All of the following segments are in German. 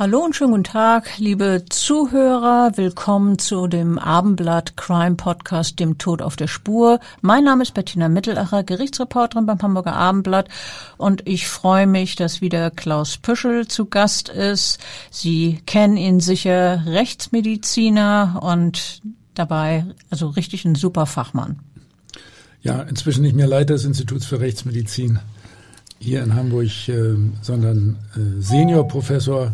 Hallo und schönen guten Tag, liebe Zuhörer. Willkommen zu dem Abendblatt Crime Podcast, dem Tod auf der Spur. Mein Name ist Bettina Mittelacher, Gerichtsreporterin beim Hamburger Abendblatt und ich freue mich, dass wieder Klaus Püschel zu Gast ist. Sie kennen ihn sicher, Rechtsmediziner und dabei also richtig ein super Fachmann. Ja, inzwischen nicht mehr Leiter des Instituts für Rechtsmedizin hier in Hamburg, äh, sondern äh, Seniorprofessor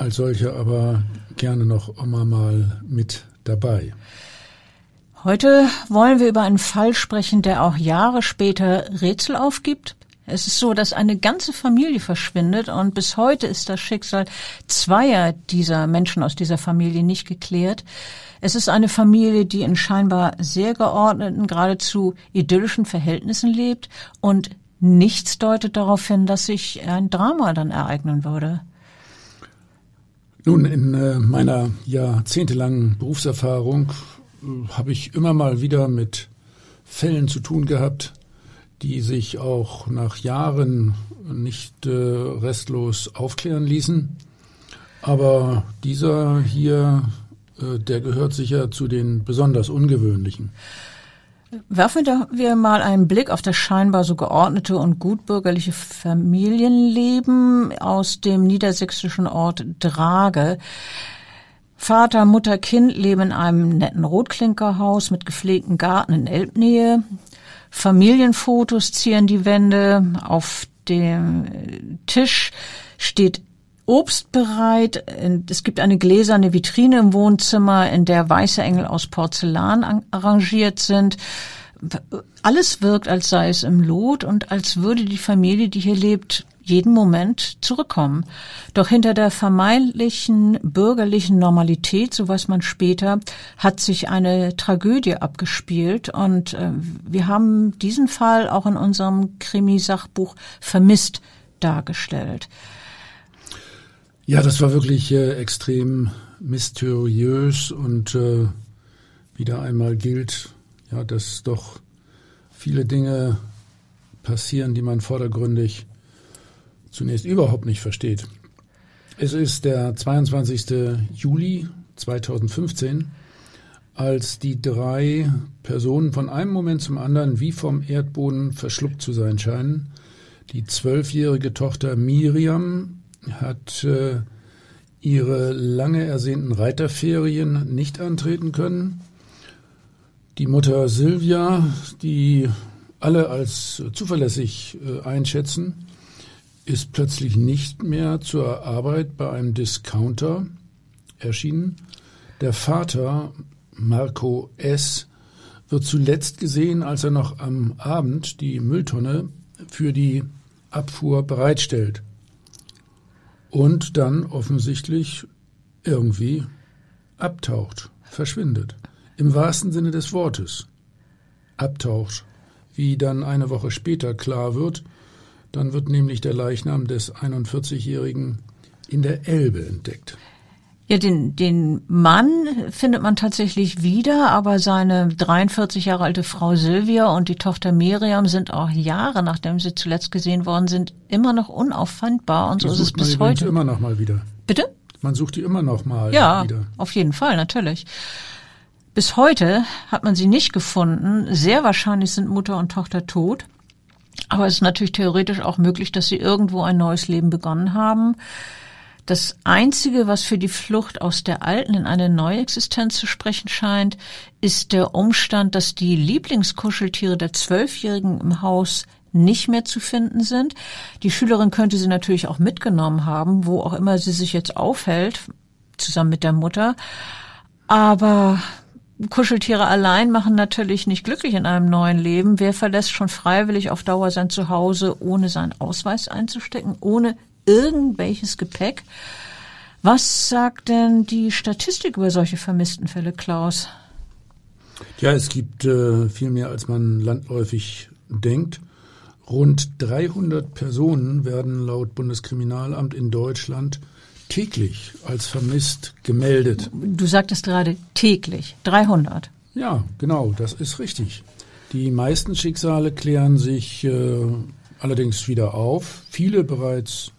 als solcher, aber gerne noch immer mal mit dabei. Heute wollen wir über einen Fall sprechen, der auch Jahre später Rätsel aufgibt. Es ist so, dass eine ganze Familie verschwindet und bis heute ist das Schicksal zweier dieser Menschen aus dieser Familie nicht geklärt. Es ist eine Familie, die in scheinbar sehr geordneten, geradezu idyllischen Verhältnissen lebt und nichts deutet darauf hin, dass sich ein Drama dann ereignen würde. Nun, in äh, meiner jahrzehntelangen Berufserfahrung äh, habe ich immer mal wieder mit Fällen zu tun gehabt, die sich auch nach Jahren nicht äh, restlos aufklären ließen. Aber dieser hier, der gehört sicher zu den besonders ungewöhnlichen. Werfen wir mal einen Blick auf das scheinbar so geordnete und gutbürgerliche Familienleben aus dem niedersächsischen Ort Drage. Vater, Mutter, Kind leben in einem netten Rotklinkerhaus mit gepflegtem Garten in Elbnähe. Familienfotos zieren die Wände. Auf dem Tisch steht Obst bereit. Es gibt eine gläserne Vitrine im Wohnzimmer, in der weiße Engel aus Porzellan arrangiert sind. Alles wirkt, als sei es im Lot und als würde die Familie, die hier lebt, jeden Moment zurückkommen. Doch hinter der vermeintlichen bürgerlichen Normalität, so weiß man später, hat sich eine Tragödie abgespielt und äh, wir haben diesen Fall auch in unserem Krimisachbuch vermisst dargestellt. Ja, das war wirklich äh, extrem mysteriös und äh, wieder einmal gilt, ja, dass doch viele Dinge passieren, die man vordergründig zunächst überhaupt nicht versteht. Es ist der 22. Juli 2015, als die drei Personen von einem Moment zum anderen wie vom Erdboden verschluckt zu sein scheinen. Die zwölfjährige Tochter Miriam hat äh, ihre lange ersehnten Reiterferien nicht antreten können. Die Mutter Silvia, die alle als zuverlässig äh, einschätzen, ist plötzlich nicht mehr zur Arbeit bei einem Discounter erschienen. Der Vater, Marco S., wird zuletzt gesehen, als er noch am Abend die Mülltonne für die Abfuhr bereitstellt und dann offensichtlich irgendwie abtaucht, verschwindet. Im wahrsten Sinne des Wortes. Abtaucht. Wie dann eine Woche später klar wird, dann wird nämlich der Leichnam des 41-Jährigen in der Elbe entdeckt. Ja, den, den Mann findet man tatsächlich wieder, aber seine 43 Jahre alte Frau Silvia und die Tochter Miriam sind auch Jahre, nachdem sie zuletzt gesehen worden sind, immer noch unauffindbar und so ist es bis heute. immer noch mal wieder. Bitte? Man sucht die immer noch mal ja, wieder. auf jeden Fall, natürlich. Bis heute hat man sie nicht gefunden. Sehr wahrscheinlich sind Mutter und Tochter tot. Aber es ist natürlich theoretisch auch möglich, dass sie irgendwo ein neues Leben begonnen haben. Das Einzige, was für die Flucht aus der alten in eine neue Existenz zu sprechen scheint, ist der Umstand, dass die Lieblingskuscheltiere der Zwölfjährigen im Haus nicht mehr zu finden sind. Die Schülerin könnte sie natürlich auch mitgenommen haben, wo auch immer sie sich jetzt aufhält, zusammen mit der Mutter. Aber Kuscheltiere allein machen natürlich nicht glücklich in einem neuen Leben. Wer verlässt schon freiwillig auf Dauer sein Zuhause, ohne seinen Ausweis einzustecken, ohne irgendwelches Gepäck? Was sagt denn die Statistik über solche vermissten Fälle, Klaus? Ja, es gibt äh, viel mehr, als man landläufig denkt. Rund 300 Personen werden laut Bundeskriminalamt in Deutschland täglich als vermisst gemeldet. Du sagtest gerade täglich, 300. Ja, genau, das ist richtig. Die meisten Schicksale klären sich äh, allerdings wieder auf, viele bereits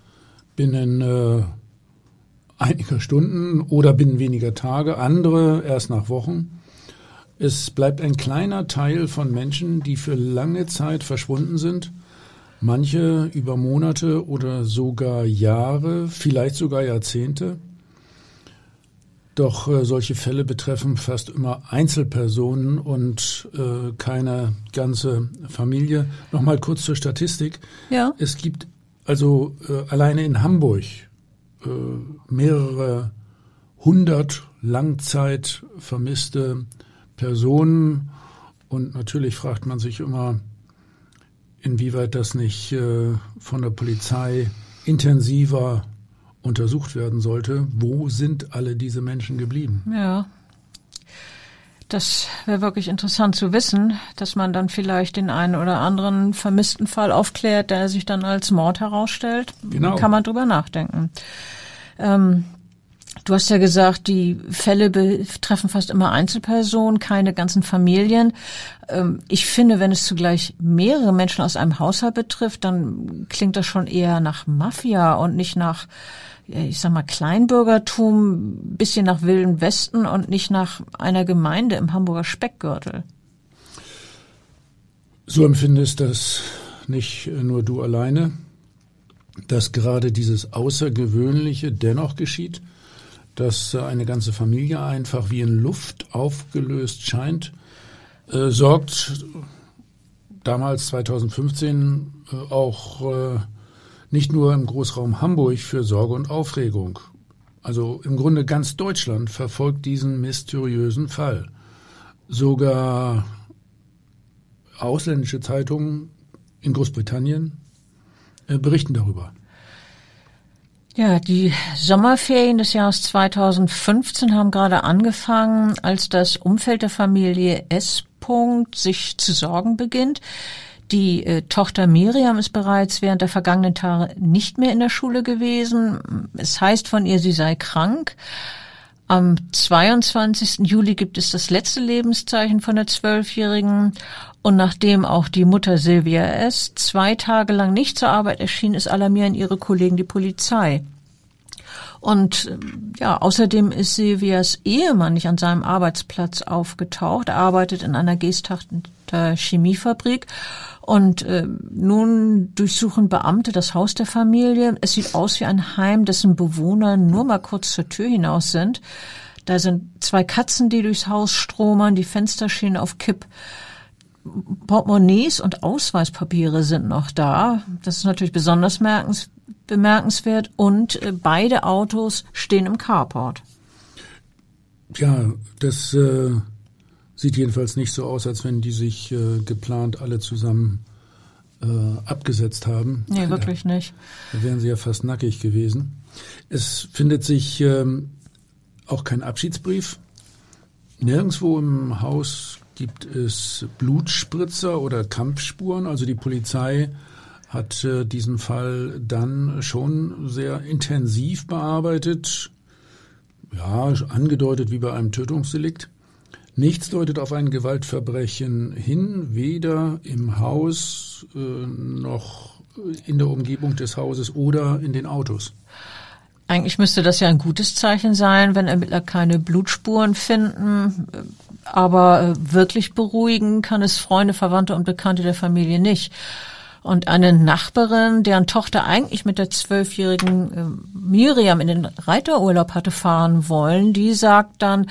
binnen äh, einiger Stunden oder binnen weniger Tage, andere erst nach Wochen. Es bleibt ein kleiner Teil von Menschen, die für lange Zeit verschwunden sind manche über Monate oder sogar Jahre, vielleicht sogar Jahrzehnte. Doch äh, solche Fälle betreffen fast immer Einzelpersonen und äh, keine ganze Familie. Nochmal kurz zur Statistik. Ja. Es gibt also äh, alleine in Hamburg äh, mehrere hundert Langzeit vermisste Personen. Und natürlich fragt man sich immer, inwieweit das nicht äh, von der Polizei intensiver untersucht werden sollte. Wo sind alle diese Menschen geblieben? Ja. Das wäre wirklich interessant zu wissen, dass man dann vielleicht den einen oder anderen vermissten Fall aufklärt, der sich dann als Mord herausstellt. Genau. Kann man drüber nachdenken. Ähm, Du hast ja gesagt, die Fälle betreffen fast immer Einzelpersonen, keine ganzen Familien. Ähm, ich finde, wenn es zugleich mehrere Menschen aus einem Haushalt betrifft, dann klingt das schon eher nach Mafia und nicht nach, ich sag mal, Kleinbürgertum, bisschen nach Wilden Westen und nicht nach einer Gemeinde im Hamburger Speckgürtel. So empfindest das nicht nur du alleine, dass gerade dieses Außergewöhnliche dennoch geschieht dass eine ganze Familie einfach wie in Luft aufgelöst scheint, äh, sorgt damals 2015 äh, auch äh, nicht nur im Großraum Hamburg für Sorge und Aufregung. Also im Grunde ganz Deutschland verfolgt diesen mysteriösen Fall. Sogar ausländische Zeitungen in Großbritannien äh, berichten darüber. Ja, die Sommerferien des Jahres 2015 haben gerade angefangen, als das Umfeld der Familie S. sich zu sorgen beginnt. Die äh, Tochter Miriam ist bereits während der vergangenen Tage nicht mehr in der Schule gewesen. Es heißt von ihr, sie sei krank. Am 22. Juli gibt es das letzte Lebenszeichen von der Zwölfjährigen. Und nachdem auch die Mutter Silvia S. zwei Tage lang nicht zur Arbeit erschien, ist alarmieren ihre Kollegen die Polizei. Und ja, außerdem ist Silvias Ehemann nicht an seinem Arbeitsplatz aufgetaucht. Er arbeitet in einer Geesthachter Chemiefabrik. Und äh, nun durchsuchen Beamte das Haus der Familie. Es sieht aus wie ein Heim, dessen Bewohner nur mal kurz zur Tür hinaus sind. Da sind zwei Katzen, die durchs Haus stromern, die Fenster stehen auf Kipp. Portemonnaies und Ausweispapiere sind noch da. Das ist natürlich besonders bemerkenswert. Und äh, beide Autos stehen im Carport. Ja, das äh, sieht jedenfalls nicht so aus, als wenn die sich äh, geplant alle zusammen äh, abgesetzt haben. Nee, wirklich nicht. Da wären sie ja fast nackig gewesen. Es findet sich ähm, auch kein Abschiedsbrief. Nirgendwo im Haus gibt es Blutspritzer oder Kampfspuren. Also die Polizei hat äh, diesen Fall dann schon sehr intensiv bearbeitet. Ja, angedeutet wie bei einem Tötungsdelikt. Nichts deutet auf ein Gewaltverbrechen hin, weder im Haus äh, noch in der Umgebung des Hauses oder in den Autos. Eigentlich müsste das ja ein gutes Zeichen sein, wenn Ermittler keine Blutspuren finden. Aber äh, wirklich beruhigen kann es Freunde, Verwandte und Bekannte der Familie nicht. Und eine Nachbarin, deren Tochter eigentlich mit der zwölfjährigen äh, Miriam in den Reiterurlaub hatte fahren wollen, die sagt dann,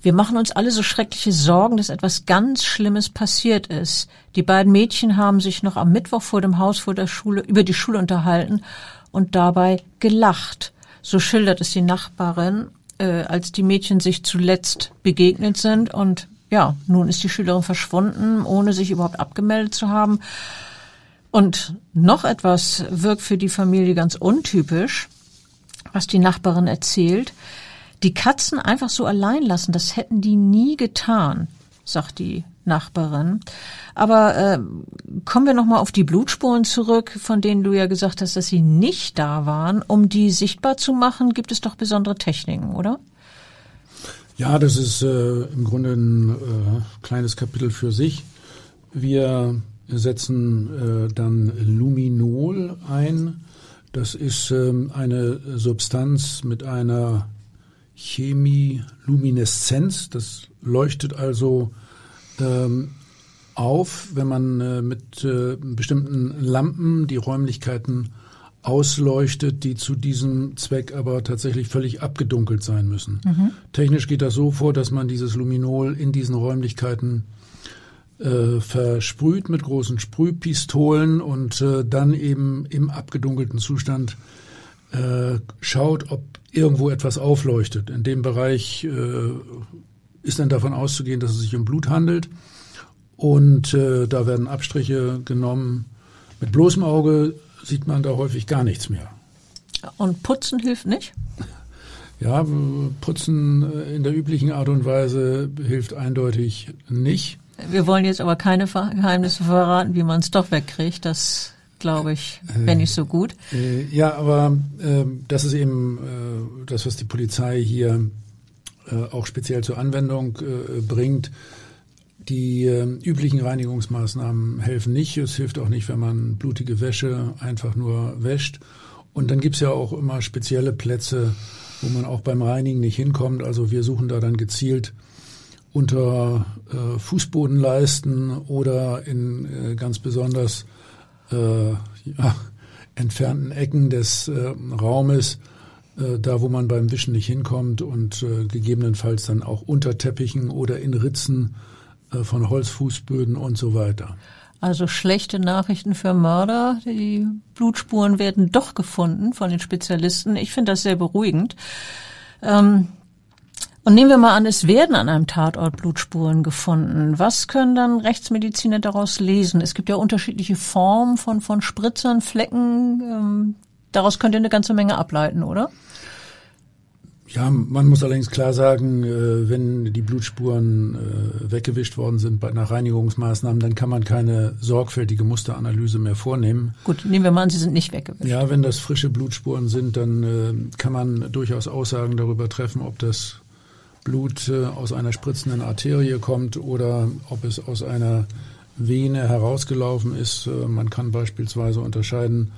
Wir machen uns alle so schreckliche Sorgen, dass etwas ganz Schlimmes passiert ist. Die beiden Mädchen haben sich noch am Mittwoch vor dem Haus vor der Schule über die Schule unterhalten und dabei gelacht. So schildert es die Nachbarin, äh, als die Mädchen sich zuletzt begegnet sind und ja, nun ist die Schülerin verschwunden, ohne sich überhaupt abgemeldet zu haben. Und noch etwas wirkt für die Familie ganz untypisch, was die Nachbarin erzählt. Die Katzen einfach so allein lassen, das hätten die nie getan, sagt die Nachbarin. Aber äh, kommen wir nochmal auf die Blutspuren zurück, von denen du ja gesagt hast, dass sie nicht da waren. Um die sichtbar zu machen, gibt es doch besondere Techniken, oder? Ja, das ist äh, im Grunde ein äh, kleines Kapitel für sich. Wir setzen äh, dann Luminol ein. Das ist ähm, eine Substanz mit einer Chemilumineszenz. Das leuchtet also ähm, auf, wenn man äh, mit äh, bestimmten Lampen die Räumlichkeiten ausleuchtet, die zu diesem Zweck aber tatsächlich völlig abgedunkelt sein müssen. Mhm. Technisch geht das so vor, dass man dieses Luminol in diesen Räumlichkeiten äh, versprüht mit großen Sprühpistolen und äh, dann eben im abgedunkelten Zustand äh, schaut, ob irgendwo etwas aufleuchtet. In dem Bereich äh, ist dann davon auszugehen, dass es sich um Blut handelt. Und äh, da werden Abstriche genommen. Mit bloßem Auge sieht man da häufig gar nichts mehr. Und Putzen hilft nicht? Ja, Putzen in der üblichen Art und Weise hilft eindeutig nicht. Wir wollen jetzt aber keine Geheimnisse verraten, wie man es doch wegkriegt. Das glaube ich, wäre nicht so gut. Äh, ja, aber äh, das ist eben äh, das, was die Polizei hier äh, auch speziell zur Anwendung äh, bringt. Die äh, üblichen Reinigungsmaßnahmen helfen nicht. Es hilft auch nicht, wenn man blutige Wäsche einfach nur wäscht. Und dann gibt's ja auch immer spezielle Plätze, wo man auch beim Reinigen nicht hinkommt. Also wir suchen da dann gezielt unter äh, Fußbodenleisten oder in äh, ganz besonders äh, ja, entfernten Ecken des äh, Raumes, äh, da wo man beim Wischen nicht hinkommt und äh, gegebenenfalls dann auch unter Teppichen oder in Ritzen von Holzfußböden und so weiter. Also schlechte Nachrichten für Mörder. Die Blutspuren werden doch gefunden von den Spezialisten. Ich finde das sehr beruhigend. Ähm, und nehmen wir mal an, es werden an einem Tatort Blutspuren gefunden. Was können dann Rechtsmediziner daraus lesen? Es gibt ja unterschiedliche Formen von, von Spritzern, Flecken. Ähm, daraus könnt ihr eine ganze Menge ableiten, oder? Ja, man muss allerdings klar sagen, äh, wenn die Blutspuren äh, weggewischt worden sind bei nach Reinigungsmaßnahmen, dann kann man keine sorgfältige Musteranalyse mehr vornehmen. Gut, nehmen wir mal an, sie sind nicht weggewischt. Ja, wenn das frische Blutspuren sind, dann äh, kann man durchaus Aussagen darüber treffen, ob das Blut aus einer spritzenden Arterie kommt oder ob es aus einer Vene herausgelaufen ist. Man kann beispielsweise unterscheiden,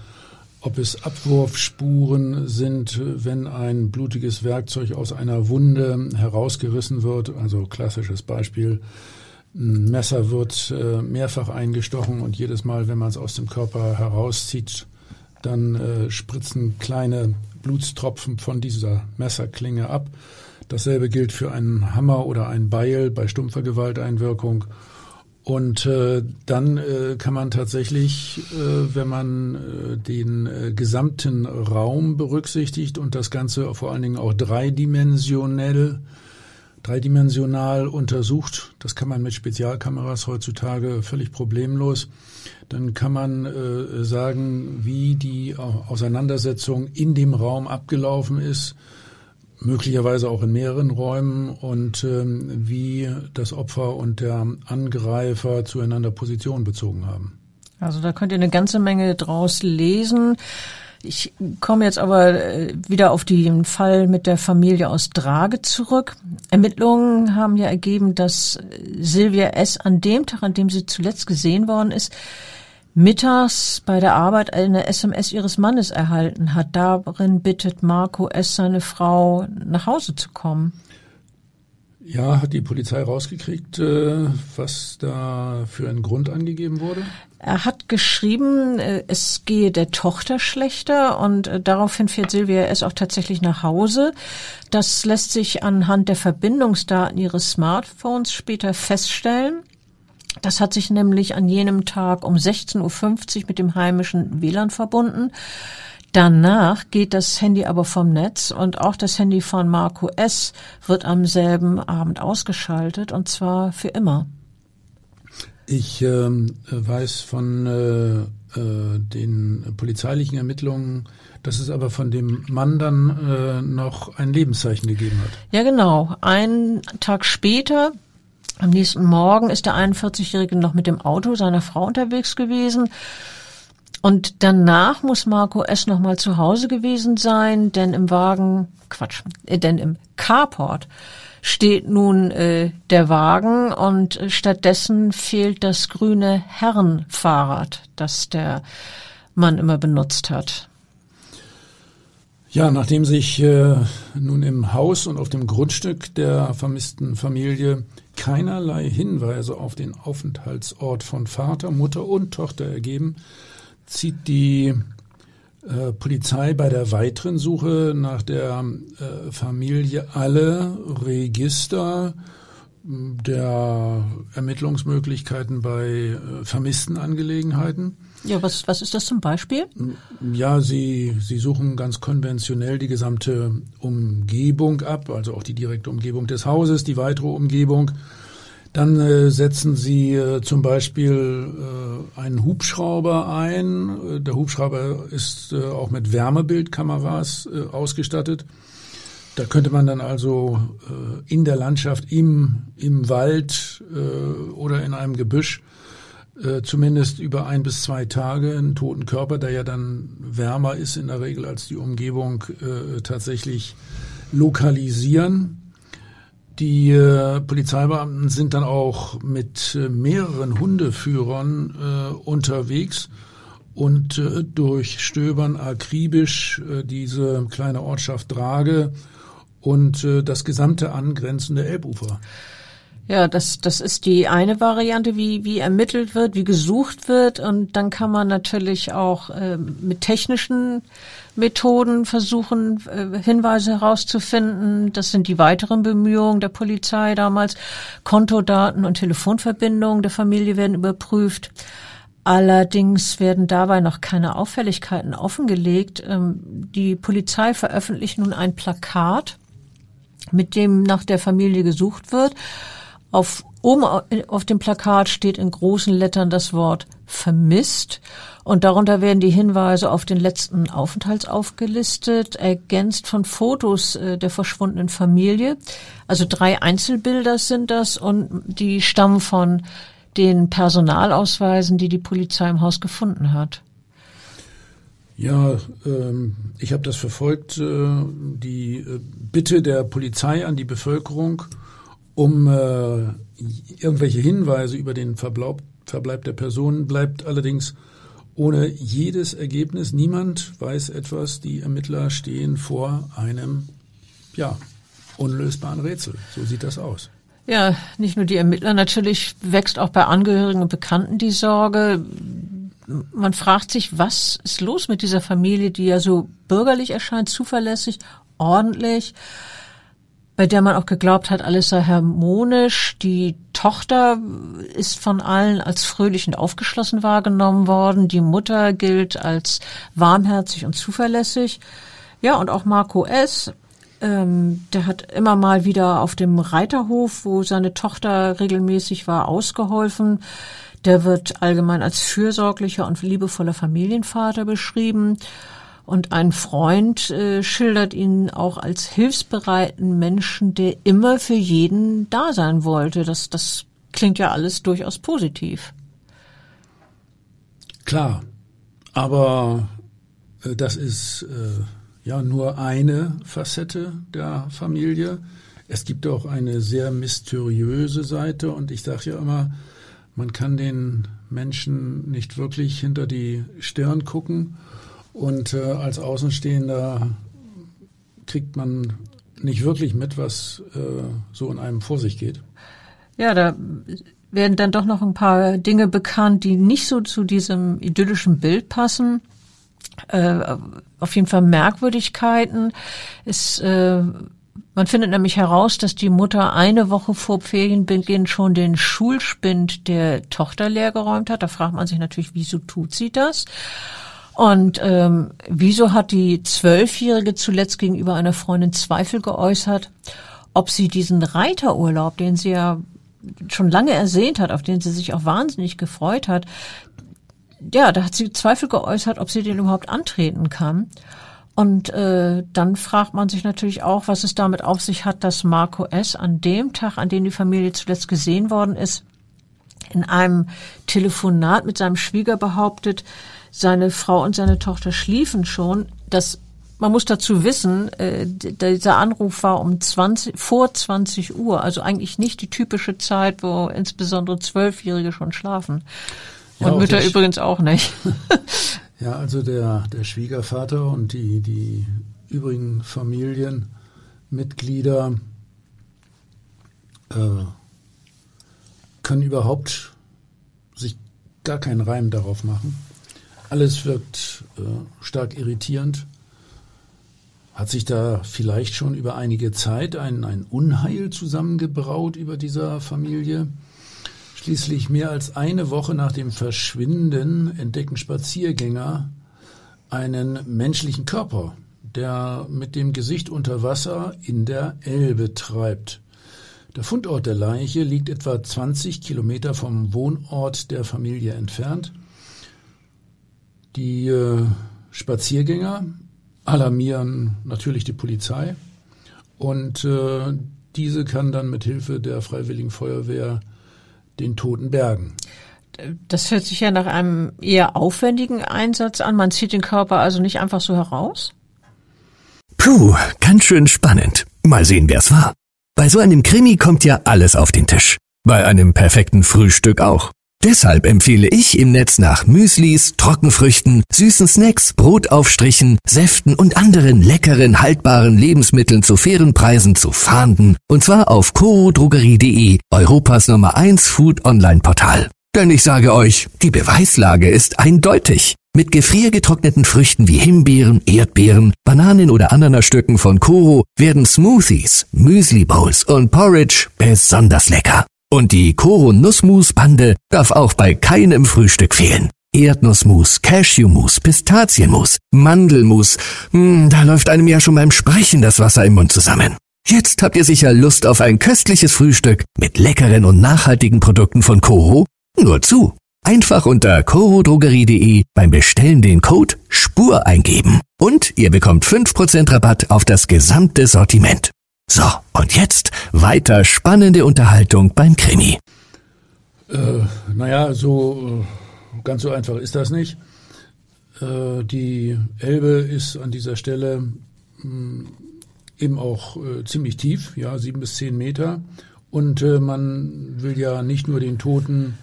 ob es Abwurfspuren sind, wenn ein blutiges Werkzeug aus einer Wunde herausgerissen wird. Also klassisches Beispiel. Ein Messer wird äh, mehrfach eingestochen und jedes Mal, wenn man es aus dem Körper herauszieht, dann äh, spritzen kleine Blutstropfen von dieser Messerklinge ab. Dasselbe gilt für einen Hammer oder ein Beil bei stumpfer Gewalteinwirkung. Und äh, dann äh, kann man tatsächlich, äh, wenn man äh, den äh, gesamten Raum berücksichtigt und das Ganze vor allen Dingen auch dreidimensionell, dreidimensional untersucht, das kann man mit Spezialkameras heutzutage völlig problemlos, dann kann man äh, sagen, wie die Auseinandersetzung in dem Raum abgelaufen ist möglicherweise auch in mehreren Räumen und ähm, wie das Opfer und der Angreifer zueinander Position bezogen haben. Also da könnt ihr eine ganze Menge draus lesen. Ich komme jetzt aber äh, wieder auf den Fall mit der Familie aus Drage zurück. Ermittlungen haben ja ergeben, dass Silvia S. an dem Tag, an dem sie zuletzt gesehen worden ist, mittags bei der Arbeit eine SMS ihres Mannes erhalten hat. Darin bittet Marco S. seine Frau nach Hause zu kommen. Ja, hat die Polizei rausgekriegt, äh, was da für ein Grund angegeben wurde? Er hat geschrieben, äh, es gehe der Tochter schlechter und äh, daraufhin fährt Silvia S. auch tatsächlich nach Hause. Das lässt sich anhand der Verbindungsdaten ihres Smartphones später feststellen. Das hat sich nämlich an jenem Tag um 16.50 Uhr mit dem heimischen WLAN verbunden. Danach geht das Handy aber vom Netz und auch das Handy von Marco S. wird am selben Abend ausgeschaltet und zwar für immer. Ich ähm, weiß von äh, äh, den polizeilichen Ermittlungen, dass es aber von dem Mann dann äh, noch ein Lebenszeichen gegeben hat. Ja, genau. Einen Tag später, am nächsten Morgen, ist der 41-Jährige noch mit dem Auto seiner Frau unterwegs gewesen. Und danach muss Marco S. noch mal zu Hause gewesen sein, denn im Wagen, Quatsch, äh, denn im Carport steht nun äh, der Wagen und stattdessen fehlt das grüne Herrenfahrrad, das der Mann immer benutzt hat. Ja, nachdem sich äh, nun im Haus und auf dem Grundstück der vermissten Familie keinerlei Hinweise auf den Aufenthaltsort von Vater, Mutter und Tochter ergeben, zieht die äh, Polizei bei der weiteren Suche nach der äh, Familie alle Register der Ermittlungsmöglichkeiten bei äh, vermissten Angelegenheiten. Ja, was, was ist das zum Beispiel? Ja, sie, sie suchen ganz konventionell die gesamte Umgebung ab, also auch die direkte Umgebung des Hauses, die weitere Umgebung dann äh, setzen Sie äh, zum Beispiel äh, einen Hubschrauber ein. Der Hubschrauber ist äh, auch mit Wärmebildkameras äh, ausgestattet. Da könnte man dann also äh, in der Landschaft, im, im Wald äh, oder in einem Gebüsch äh, zumindest über ein bis zwei Tage einen toten Körper, der ja dann wärmer ist in der Regel als die Umgebung, äh, tatsächlich lokalisieren. Die äh, Polizeibeamten sind dann auch mit äh, mehreren Hundeführern äh, unterwegs und äh, durchstöbern akribisch äh, diese kleine Ortschaft Drage und äh, das gesamte angrenzende Elbufer. Ja, das, das ist die eine Variante, wie, wie ermittelt wird, wie gesucht wird. Und dann kann man natürlich auch äh, mit technischen Methoden versuchen, äh, Hinweise herauszufinden. Das sind die weiteren Bemühungen der Polizei damals. Kontodaten und Telefonverbindungen der Familie werden überprüft. Allerdings werden dabei noch keine Auffälligkeiten offengelegt. Ähm, die Polizei veröffentlicht nun ein Plakat, mit dem nach der Familie gesucht wird. Auf, oben auf dem Plakat steht in großen Lettern das Wort vermisst und darunter werden die Hinweise auf den letzten Aufenthalts aufgelistet, ergänzt von Fotos äh, der verschwundenen Familie. Also drei Einzelbilder sind das und die stammen von den Personalausweisen, die die Polizei im Haus gefunden hat. Ja, ähm, ich habe das verfolgt, äh, die äh, Bitte der Polizei an die Bevölkerung um äh, irgendwelche Hinweise über den Verbleib, Verbleib der Person bleibt allerdings ohne jedes Ergebnis. Niemand weiß etwas. Die Ermittler stehen vor einem, ja, unlösbaren Rätsel. So sieht das aus. Ja, nicht nur die Ermittler, natürlich wächst auch bei Angehörigen und Bekannten die Sorge. Man fragt sich, was ist los mit dieser Familie, die ja so bürgerlich erscheint, zuverlässig, ordentlich bei der man auch geglaubt hat, alles sei harmonisch. Die Tochter ist von allen als fröhlich und aufgeschlossen wahrgenommen worden. Die Mutter gilt als warmherzig und zuverlässig. Ja, und auch Marco S., ähm, der hat immer mal wieder auf dem Reiterhof, wo seine Tochter regelmäßig war, ausgeholfen. Der wird allgemein als fürsorglicher und liebevoller Familienvater beschrieben. Und ein Freund äh, schildert ihn auch als hilfsbereiten Menschen, der immer für jeden da sein wollte. Das, das klingt ja alles durchaus positiv. Klar, aber äh, das ist äh, ja nur eine Facette der Familie. Es gibt auch eine sehr mysteriöse Seite und ich sage ja immer, man kann den Menschen nicht wirklich hinter die Stirn gucken und äh, als Außenstehender kriegt man nicht wirklich mit, was äh, so in einem vor sich geht. Ja, da werden dann doch noch ein paar Dinge bekannt, die nicht so zu diesem idyllischen Bild passen. Äh, auf jeden Fall Merkwürdigkeiten. Es, äh, man findet nämlich heraus, dass die Mutter eine Woche vor Ferienbeginn schon den Schulspind der Tochter leergeräumt hat. Da fragt man sich natürlich, wieso tut sie das? Und ähm, wieso hat die Zwölfjährige zuletzt gegenüber einer Freundin Zweifel geäußert, ob sie diesen Reiterurlaub, den sie ja schon lange ersehnt hat, auf den sie sich auch wahnsinnig gefreut hat, ja, da hat sie Zweifel geäußert, ob sie den überhaupt antreten kann. Und äh, dann fragt man sich natürlich auch, was es damit auf sich hat, dass Marco S. an dem Tag, an dem die Familie zuletzt gesehen worden ist, in einem Telefonat mit seinem Schwieger behauptet, seine Frau und seine Tochter schliefen schon. Das man muss dazu wissen, äh, dieser Anruf war um 20, vor 20 Uhr, also eigentlich nicht die typische Zeit, wo insbesondere Zwölfjährige schon schlafen. Und ja, Mütter übrigens auch nicht. ja, also der, der Schwiegervater und die, die übrigen Familienmitglieder äh, können überhaupt sich gar keinen Reim darauf machen. Alles wirkt äh, stark irritierend. Hat sich da vielleicht schon über einige Zeit ein, ein Unheil zusammengebraut über dieser Familie? Schließlich mehr als eine Woche nach dem Verschwinden entdecken Spaziergänger einen menschlichen Körper, der mit dem Gesicht unter Wasser in der Elbe treibt. Der Fundort der Leiche liegt etwa 20 Kilometer vom Wohnort der Familie entfernt. Die äh, Spaziergänger alarmieren natürlich die Polizei und äh, diese kann dann mit Hilfe der Freiwilligen Feuerwehr den Toten bergen. Das hört sich ja nach einem eher aufwendigen Einsatz an. Man zieht den Körper also nicht einfach so heraus? Puh, ganz schön spannend. Mal sehen, wer's war. Bei so einem Krimi kommt ja alles auf den Tisch. Bei einem perfekten Frühstück auch. Deshalb empfehle ich im Netz nach Müslis, Trockenfrüchten, süßen Snacks, Brotaufstrichen, Säften und anderen leckeren, haltbaren Lebensmitteln zu fairen Preisen zu fahnden. Und zwar auf corodrogerie.de, Europas Nummer 1 Food Online Portal. Denn ich sage euch, die Beweislage ist eindeutig. Mit gefriergetrockneten Früchten wie Himbeeren, Erdbeeren, Bananen oder Ananasstücken von Koro werden Smoothies, Müsli Bowls und Porridge besonders lecker. Und die Koro Nussmus Bande darf auch bei keinem Frühstück fehlen. Erdnussmus, Cashewmus, Pistazienmus, Mandelmus. Hm, da läuft einem ja schon beim Sprechen das Wasser im Mund zusammen. Jetzt habt ihr sicher Lust auf ein köstliches Frühstück mit leckeren und nachhaltigen Produkten von Koro? Nur zu. Einfach unter corodrogerie.de beim Bestellen den Code SPUR eingeben. Und ihr bekommt 5% Rabatt auf das gesamte Sortiment. So, und jetzt weiter spannende Unterhaltung beim Krimi. Äh, naja, so äh, ganz so einfach ist das nicht. Äh, die Elbe ist an dieser Stelle mh, hm, eben auch äh, ziemlich tief, ja, sieben bis zehn Meter. Und äh, man will ja nicht nur den Toten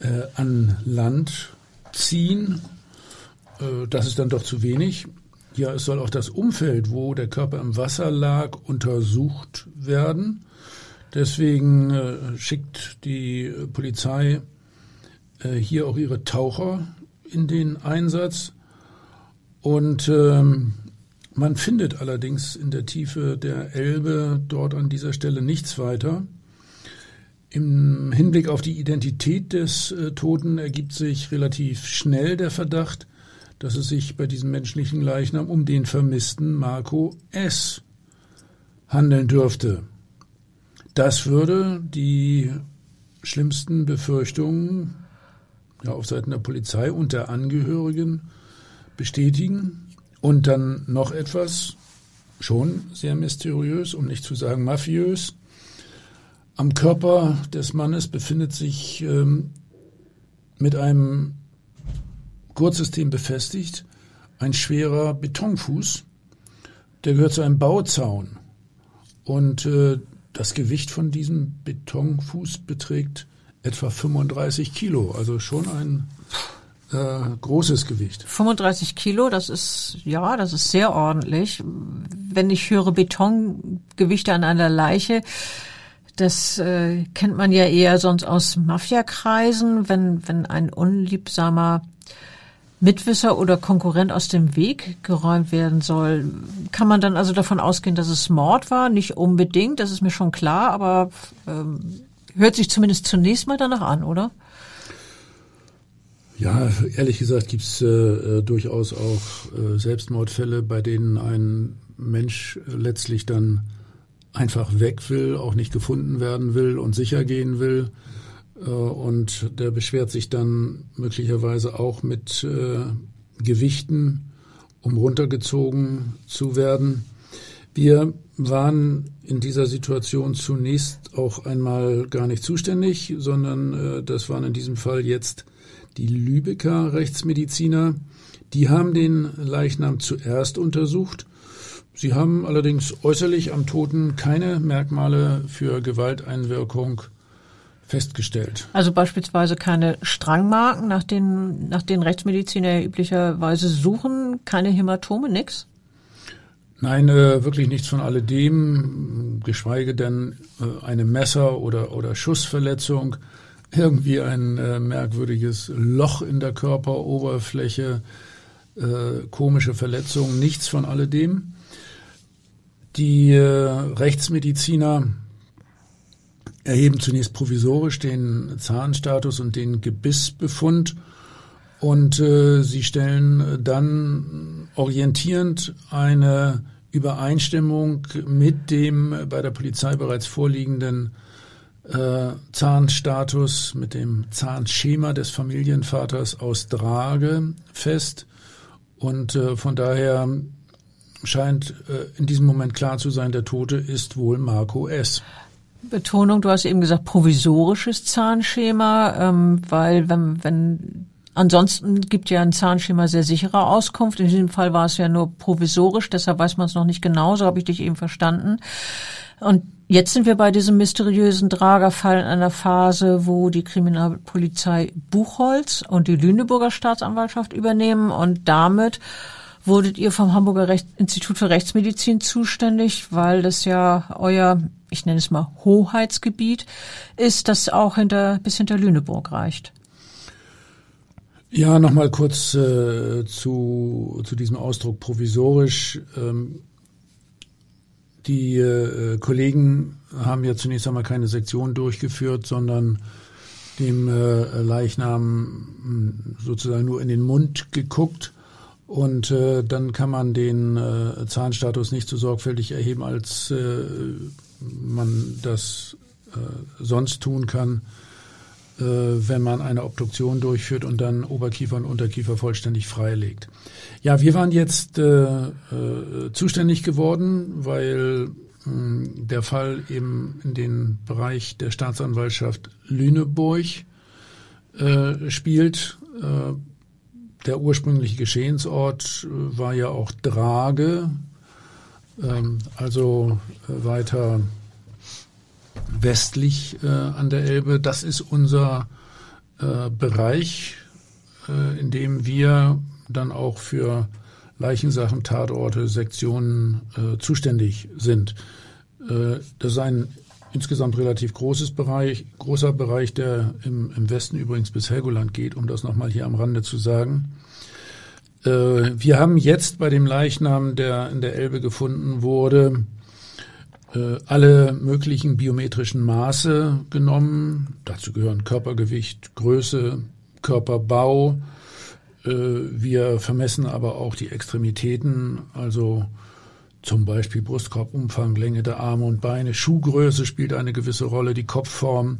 äh, an Land ziehen, das ist dann doch zu wenig. Ja, es soll auch das Umfeld, wo der Körper im Wasser lag, untersucht werden. Deswegen äh, schickt die Polizei äh, hier auch ihre Taucher in den Einsatz. Und ähm, man findet allerdings in der Tiefe der Elbe dort an dieser Stelle nichts weiter. Im Hinblick auf die Identität des äh, Toten ergibt sich relativ schnell der Verdacht, dass es sich bei diesem menschlichen Leichnam um den vermissten Marco S. handeln dürfte. Das würde die schlimmsten Befürchtungen ja, auf Seiten der Polizei und der Angehörigen bestätigen. Und dann noch etwas, schon sehr mysteriös, um nicht zu sagen mafiös. Am Körper des Mannes befindet sich ähm, mit einem Gurtsystem befestigt, ein schwerer Betonfuß, der gehört zu einem Bauzaun. Und äh, das Gewicht von diesem Betonfuß beträgt etwa 35 Kilo, also schon ein äh, großes Gewicht. 35 Kilo, das ist, ja, das ist sehr ordentlich. Wenn ich höre Betongewichte an einer Leiche, das äh, kennt man ja eher sonst aus Mafiakreisen, wenn, wenn ein unliebsamer Mitwisser oder Konkurrent aus dem Weg geräumt werden soll. Kann man dann also davon ausgehen, dass es Mord war? Nicht unbedingt, das ist mir schon klar, aber ähm, hört sich zumindest zunächst mal danach an, oder? Ja, ehrlich gesagt gibt's äh, äh, durchaus auch äh, Selbstmordfälle, bei denen ein Mensch letztlich dann einfach weg will, auch nicht gefunden werden will und sicher gehen will. Äh, und der beschwert sich dann möglicherweise auch mit äh, Gewichten, um runtergezogen zu werden. Wir waren in dieser Situation zunächst auch einmal gar nicht zuständig, sondern äh, das waren in diesem Fall jetzt die Lübecker Rechtsmediziner, die haben den Leichnam zuerst untersucht. Sie haben allerdings äußerlich am Toten keine Merkmale für Gewalteinwirkung festgestellt. Also beispielsweise keine Strangmarken, nach denen, nach denen Rechtsmediziner üblicherweise suchen, keine Hämatome, nix? Nein, äh, wirklich nichts von alledem, geschweige denn äh, eine Messer- oder, oder Schussverletzung irgendwie ein äh, merkwürdiges Loch in der Körperoberfläche, äh, komische Verletzungen, nichts von alledem. Die äh, Rechtsmediziner erheben zunächst provisorisch den Zahnstatus und den Gebissbefund und äh, sie stellen dann orientierend eine Übereinstimmung mit dem bei der Polizei bereits vorliegenden äh, Zahnstatus mit dem Zahnschema des Familienvaters aus Drage fest. Und äh, von daher scheint äh, in diesem Moment klar zu sein, der Tote ist wohl Marco S. Betonung, du hast eben gesagt, provisorisches Zahnschema, ähm, weil wenn, wenn Ansonsten gibt ja ein Zahnschema sehr sichere Auskunft. In diesem Fall war es ja nur provisorisch, deshalb weiß man es noch nicht genau, so habe ich dich eben verstanden. Und jetzt sind wir bei diesem mysteriösen Dragerfall in einer Phase, wo die Kriminalpolizei Buchholz und die Lüneburger Staatsanwaltschaft übernehmen und damit wurdet ihr vom Hamburger Recht Institut für Rechtsmedizin zuständig, weil das ja euer, ich nenne es mal Hoheitsgebiet ist, das auch hinter, bis hinter Lüneburg reicht. Ja, nochmal kurz äh, zu, zu diesem Ausdruck provisorisch. Ähm, die äh, Kollegen haben ja zunächst einmal keine Sektion durchgeführt, sondern dem äh, Leichnam hm, sozusagen nur in den Mund geguckt. Und äh, dann kann man den äh, Zahnstatus nicht so sorgfältig erheben, als äh, man das äh, sonst tun kann, äh, wenn man eine Obduktion durchführt und dann Oberkiefer und Unterkiefer vollständig freilegt. Ja, wir waren jetzt äh, äh, zuständig geworden, weil mh, hm, der Fall eben in den Bereich der Staatsanwaltschaft Lüneburg äh, spielt. Der ursprüngliche Geschehensort äh, war ja auch Drage, ähm, also äh, weiter westlich äh, an der Elbe. Das ist unser äh, Bereich, äh, in dem wir dann auch für Leichensachen, Tatorte, Sektionen äh, zuständig sind. Das ist ein insgesamt relativ großes Bereich, großer Bereich, der im, im Westen übrigens bis Helgoland geht, um das nochmal hier am Rande zu sagen. Äh, wir haben jetzt bei dem Leichnam, der in der Elbe gefunden wurde, äh, alle möglichen biometrischen Maße genommen. Dazu gehören Körpergewicht, Größe, Körperbau, äh, wir vermessen aber auch die Extremitäten, also zum Beispiel Brustkorbumfang, Länge der Arme und Beine, Schuhgröße spielt eine gewisse Rolle, die Kopfform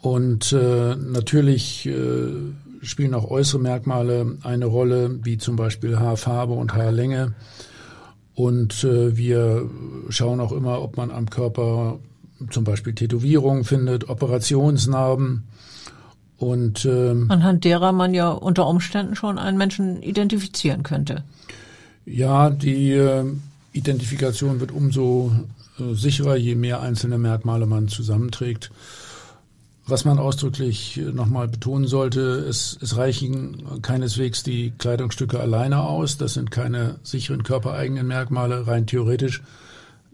und äh, natürlich äh, spielen auch äußere Merkmale eine Rolle, wie zum Beispiel Haarfarbe und Haarlänge. Und äh, wir schauen auch immer, ob man am Körper zum Beispiel Tätowierungen findet, Operationsnarben. Und ähm, anhand derer man ja unter Umständen schon einen Menschen identifizieren könnte. Ja, die äh, Identifikation wird umso äh, sicherer, je mehr einzelne Merkmale man zusammenträgt. was man ausdrücklich nochmal betonen sollte, es, es reichen keineswegs die Kleidungsstücke alleine aus. Das sind keine sicheren körpereigenen Merkmale. Rein theoretisch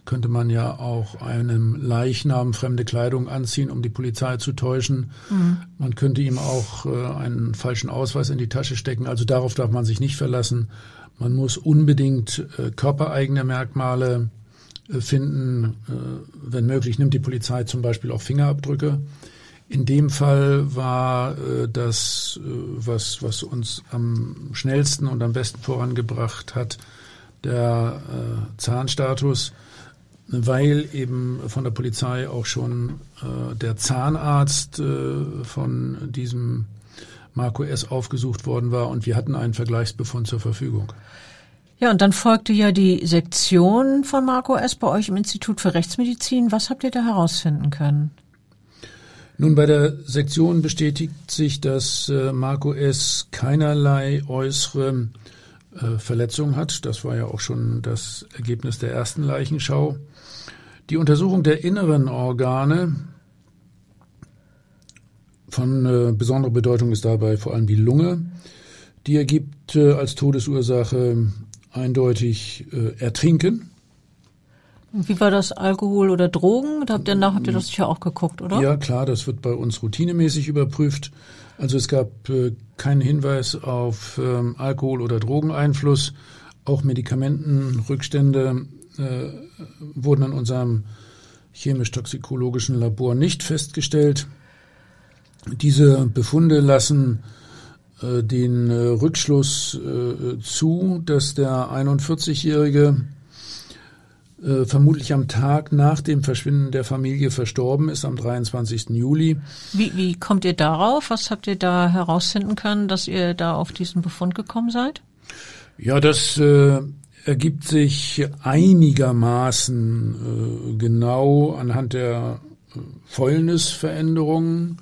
könnte man ja auch einem Leichnam fremde Kleidung anziehen, um die Polizei zu täuschen. Mhm. Man könnte ihm auch äh, einen falschen Ausweis in die Tasche stecken. Also darauf darf man sich nicht verlassen. Man muss unbedingt äh, körpereigene Merkmale äh, finden. Äh, wenn möglich nimmt die Polizei zum Beispiel auch Fingerabdrücke. In dem Fall war äh, das, äh, was, was uns am schnellsten und am besten vorangebracht hat, der äh, Zahnstatus, weil eben von der Polizei auch schon der Zahnarzt von diesem Marco S. aufgesucht worden war und wir hatten einen Vergleichsbefund zur Verfügung. Ja, und dann folgte ja die Sektion von Marco S. bei euch im Institut für Rechtsmedizin. Was habt ihr da herausfinden können? Nun, bei der Sektion bestätigt sich, dass äh, Marco S. keinerlei äußere äh, Verletzung hat. Das war ja auch schon das Ergebnis der ersten Leichenschau. Die Untersuchung der inneren Organe von äh, besonderer Bedeutung ist dabei vor allem die Lunge. Die ergibt äh, als Todesursache eindeutig äh, Ertrinken. Wie war das Alkohol oder Drogen? Da habt ihr nach habt ihr das sicher auch geguckt, oder? Ja, klar, das wird bei uns routinemäßig überprüft. Also es gab äh, keinen Hinweis auf ähm, Alkohol- oder Drogeneinfluss. Auch Medikamentenrückstände äh, wurden in unserem chemisch-toxikologischen Labor nicht festgestellt. Diese Befunde lassen äh, den äh, Rückschluss äh, zu, dass der 41-Jährige äh, vermutlich am Tag nach dem Verschwinden der Familie verstorben ist, am 23. Juli. Wie, wie kommt ihr darauf? Was habt ihr da herausfinden können, dass ihr da auf diesen Befund gekommen seid? Ja, das ergibt sich einigermaßen genau anhand der Fäulnisveränderungen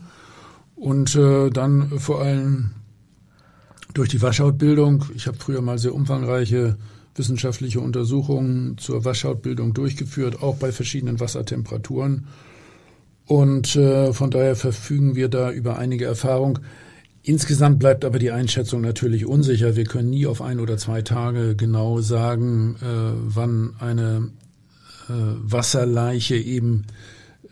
und äh, dann vor allem durch die Waschhautbildung. Ich habe früher mal sehr umfangreiche wissenschaftliche Untersuchungen zur Waschhautbildung durchgeführt, auch bei verschiedenen Wassertemperaturen. Und äh, von daher verfügen wir da über einige Erfahrung. Insgesamt bleibt aber die Einschätzung natürlich unsicher. Wir können nie auf ein oder zwei Tage genau sagen, äh, wann eine äh, Wasserleiche eben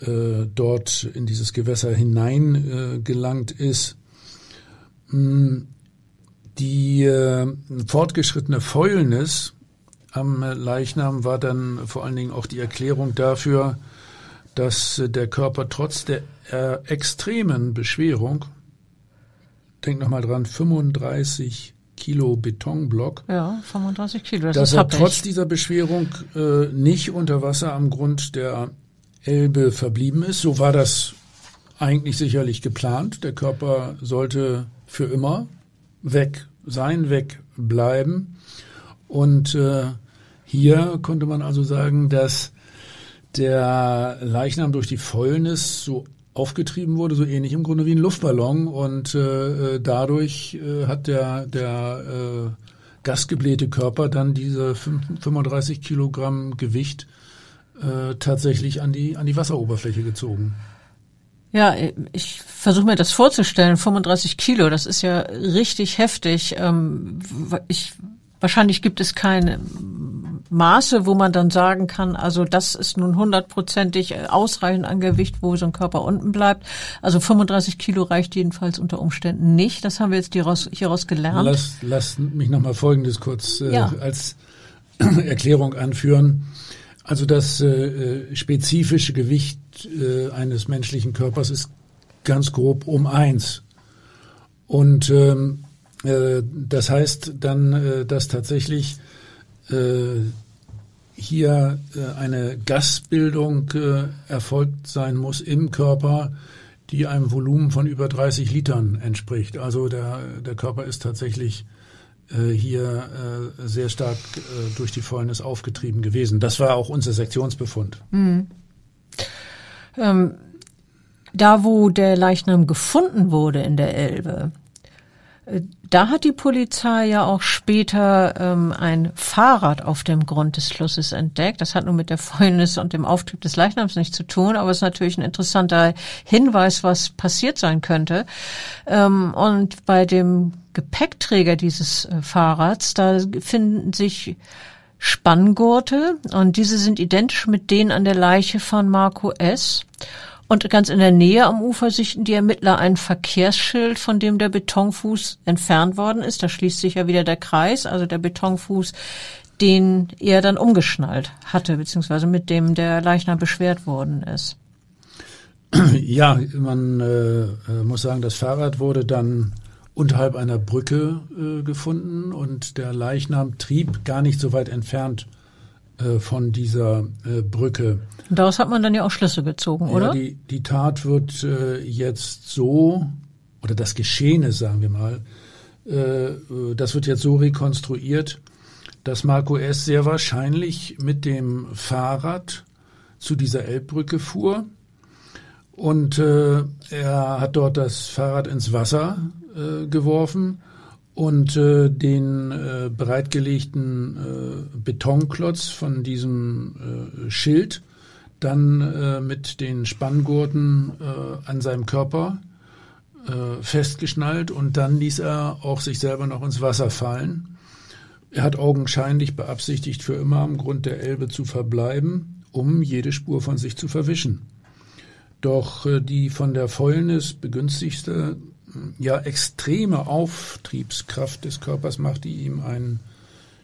äh, dort in dieses Gewässer hineingelangt ist. Hm, die äh, fortgeschrittene Fäulnis am Leichnam war dann vor allen Dingen auch die Erklärung dafür, dass der Körper trotz der äh, extremen Beschwerung, denk nochmal dran, 35 Kilo Betonblock. Ja, 35 Kilo. Das dass er trotz dieser Beschwerung äh, nicht unter Wasser am Grund der Elbe verblieben ist. So war das eigentlich sicherlich geplant. Der Körper sollte für immer weg sein, weg bleiben. Und äh, hier konnte man also sagen, dass der Leichnam durch die Fäulnis so aufgetrieben wurde, so ähnlich im Grunde wie ein Luftballon. Und äh, dadurch äh, hat der, der äh, gasgeblähte Körper dann diese 35 Kilogramm Gewicht äh, tatsächlich an die, an die Wasseroberfläche gezogen. Ja, ich versuche mir das vorzustellen. 35 Kilo, das ist ja richtig heftig. Ähm, ich, wahrscheinlich gibt es keine Maße, wo man dann sagen kann, also das ist nun hundertprozentig ausreichend an Gewicht, wo so ein Körper unten bleibt. Also 35 Kilo reicht jedenfalls unter Umständen nicht. Das haben wir jetzt hieraus, hieraus gelernt. Lass, lass mich nochmal Folgendes kurz äh, ja. als Erklärung anführen. Also das äh, äh, spezifische Gewicht äh, eines menschlichen Körpers ist ganz grob um eins. Und ähm, äh, das heißt dann, äh, dass tatsächlich äh, hier äh, eine Gasbildung äh, erfolgt sein muss im Körper, die einem Volumen von über 30 Litern entspricht. Also der, der Körper ist tatsächlich hier äh, sehr stark äh, durch die Fäulnis aufgetrieben gewesen. Das war auch unser Sektionsbefund. Mhm. Ähm, da, wo der Leichnam gefunden wurde in der Elbe, Da hat die Polizei ja auch später ähm, ein Fahrrad auf dem Grund des Flusses entdeckt. Das hat nun mit der Fäulnis und dem Auftrieb des Leichnams nichts zu tun, aber es ist natürlich ein interessanter Hinweis, was passiert sein könnte. Ähm, und bei dem Gepäckträger dieses äh, Fahrrads, da finden sich Spanngurte und diese sind identisch mit denen an der Leiche von Marco S. Und ganz in der Nähe am Ufer sichten die Ermittler ein Verkehrsschild, von dem der Betonfuß entfernt worden ist. Da schließt sich ja wieder der Kreis, also der Betonfuß, den er dann umgeschnallt hatte, beziehungsweise mit dem der Leichnam beschwert worden ist. Ja, man äh, äh, muss sagen, das Fahrrad wurde dann unterhalb einer Brücke äh, gefunden und der Leichnam trieb gar nicht so weit entfernt äh, von dieser äh, Brücke. Und daraus hat man dann ja auch Schlüsse gezogen, oder? Ja, die, die Tat wird äh, jetzt so, oder das Geschehene, sagen wir mal, äh, das wird jetzt so rekonstruiert, dass Marco S. sehr wahrscheinlich mit dem Fahrrad zu dieser Elbbrücke fuhr und er hat dort das Fahrrad ins Wasser äh, geworfen und äh, den äh, bereitgelegten äh, Betonklotz von diesem äh, Schild dann äh, mit den Spanngurten äh, an seinem Körper äh, festgeschnallt und dann ließ er auch sich selber noch ins Wasser fallen. Er hat augenscheinlich beabsichtigt, für immer am Grund der Elbe zu verbleiben, um jede Spur von sich zu verwischen. Doch äh, die von der Fäulnis begünstigte ja extreme Auftriebskraft des Körpers machte ihm einen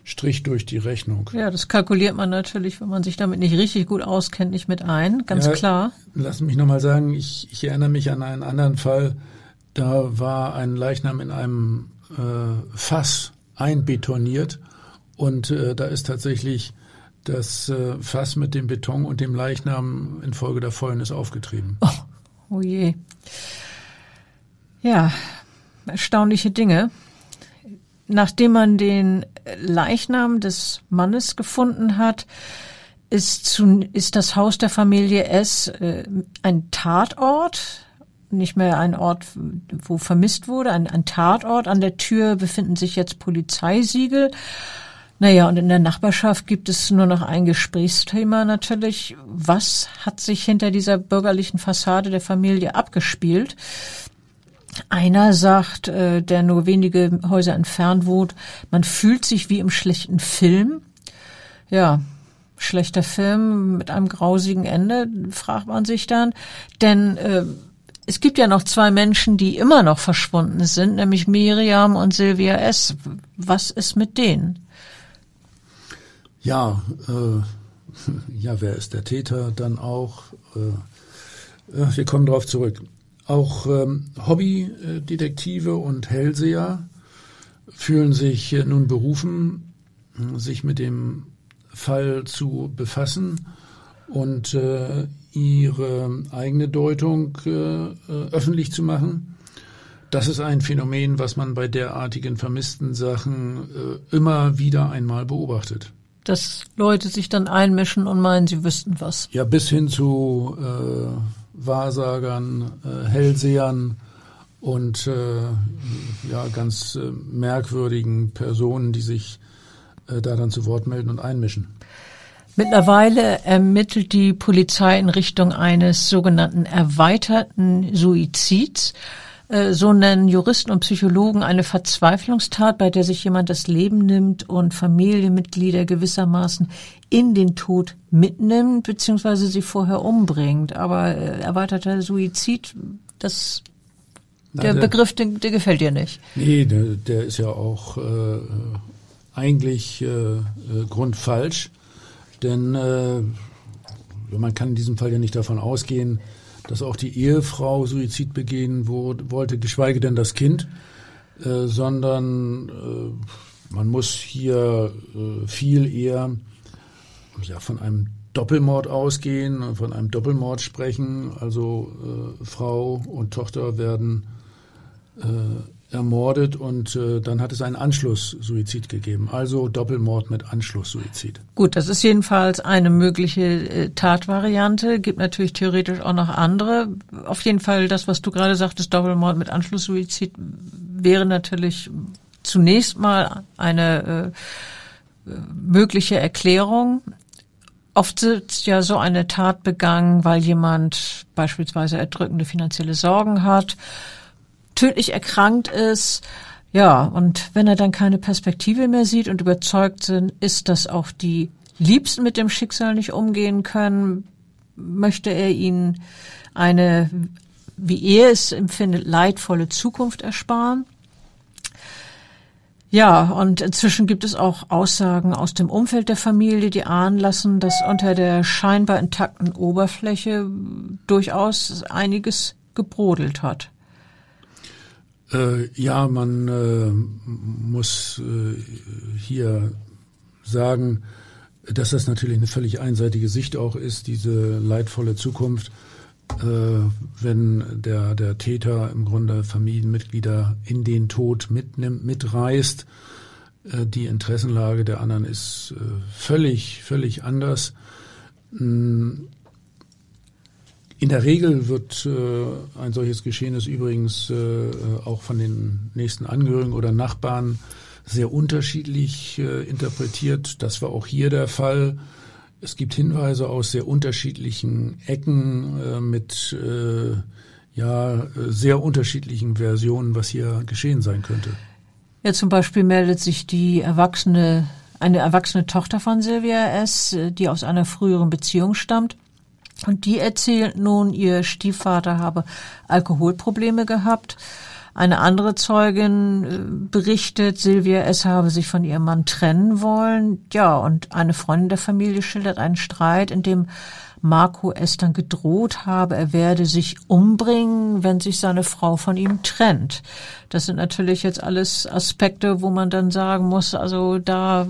Strich durch die Rechnung. Ja, das kalkuliert man natürlich, wenn man sich damit nicht richtig gut auskennt, nicht mit ein, ganz ja, klar. Lass mich nochmal sagen, ich, ich erinnere mich an einen anderen Fall, da war ein Leichnam in einem äh, Fass einbetoniert und äh, da ist tatsächlich das äh, Fass mit dem Beton und dem Leichnam infolge der Fäulnis aufgetrieben. Oh, oh je. Ja, erstaunliche Dinge. Nachdem man den Leichnam des Mannes gefunden hat, ist, zu, ist das Haus der Familie S äh, ein Tatort, nicht mehr ein Ort, wo vermisst wurde, ein, ein Tatort. An der Tür befinden sich jetzt Polizeisiegel. Naja, und in der Nachbarschaft gibt es nur noch ein Gesprächsthema natürlich. Was hat sich hinter dieser bürgerlichen Fassade der Familie abgespielt? Einer sagt, äh, der nur wenige Häuser entfernt wohnt, man fühlt sich wie im schlechten Film. Ja, schlechter Film mit einem grausigen Ende, fragt man sich dann. Denn äh, es gibt ja noch zwei Menschen, die immer noch verschwunden sind, nämlich Miriam und Silvia S. Was ist mit denen? Ja, äh, ja, wer ist der Täter dann auch? Äh, äh wir kommen darauf zurück. Auch ähm, Hobbydetektive und Hellseher fühlen sich äh, nun berufen, sich mit dem Fall zu befassen und äh, ihre eigene Deutung äh, äh, öffentlich zu machen. Das ist ein Phänomen, was man bei derartigen vermissten Sachen äh, immer wieder einmal beobachtet. Dass Leute sich dann einmischen und meinen, sie wüssten was. Ja, bis hin zu äh, Wahrsagern, äh, Hellsehern und äh, ja, ganz äh, merkwürdigen Personen, die sich äh, da dann zu Wort melden und einmischen. Mittlerweile ermittelt die Polizei in Richtung eines sogenannten erweiterten Suizids. Äh, so nennen Juristen und Psychologen eine Verzweiflungstat, bei der sich jemand das Leben nimmt und Familienmitglieder gewissermaßen in den Tod mitnimmt, beziehungsweise sie vorher umbringt. Aber äh, erweiterter Suizid, das der, der, Begriff, der, der, gefällt dir nicht. Nee, der, der ist ja auch äh, eigentlich äh, äh grundfalsch. Denn äh, man kann in diesem Fall ja nicht davon ausgehen, dass auch die Ehefrau Suizid begehen wollte, geschweige denn das Kind, äh, sondern äh, man muss hier äh, viel eher ja, von einem Doppelmord ausgehen, von einem Doppelmord sprechen. Also äh, Frau und Tochter werden äh, ermordet und äh, dann hat es einen Anschlusssuizid gegeben. Also Doppelmord mit Anschlusssuizid. Gut, das ist jedenfalls eine mögliche äh, Tatvariante. Gibt natürlich theoretisch auch noch andere. Auf jeden Fall das, was du gerade sagtest, Doppelmord mit Anschlusssuizid wäre natürlich zunächst mal eine äh, mögliche Erklärung. Oft wird ja so eine Tat begangen, weil jemand beispielsweise erdrückende finanzielle Sorgen hat, tödlich erkrankt ist. Ja, und wenn er dann keine Perspektive mehr sieht und überzeugt sind, ist, dass auch die Liebsten mit dem Schicksal nicht umgehen können, möchte er ihnen eine, wie er es empfindet, leidvolle Zukunft ersparen. Ja, und inzwischen gibt es auch Aussagen aus dem Umfeld der Familie, die ahnen lassen, dass unter der scheinbar intakten Oberfläche durchaus einiges gebrodelt hat. Äh, ja, man äh, muss äh, hier sagen, dass das natürlich eine völlig einseitige Sicht auch ist, diese leidvolle Zukunft, wenn der, der Täter im Grunde Familienmitglieder in den Tod mitnimmt, mitreißt. Äh, die Interessenlage der anderen ist äh, völlig, völlig anders. Mm, in der Regel wird äh, ein solches Geschehnis übrigens äh, auch von den nächsten Angehörigen oder Nachbarn sehr unterschiedlich äh, interpretiert. Das war auch hier der Fall. Es gibt Hinweise aus sehr unterschiedlichen Ecken äh, mit äh, ja sehr unterschiedlichen Versionen, was hier geschehen sein könnte. Ja, zum Beispiel meldet sich die erwachsene eine erwachsene Tochter von Silvia S., die aus einer früheren Beziehung stammt. Und die erzählt nun, ihr Stiefvater habe Alkoholprobleme gehabt. Eine andere Zeugin äh, berichtet, Silvia S. habe sich von ihrem Mann trennen wollen. Ja, und eine Freundin der Familie schildert einen Streit, in dem Marco S. dann gedroht habe, er werde sich umbringen, wenn sich seine Frau von ihm trennt. Das sind natürlich jetzt alles Aspekte, wo man dann sagen muss, also da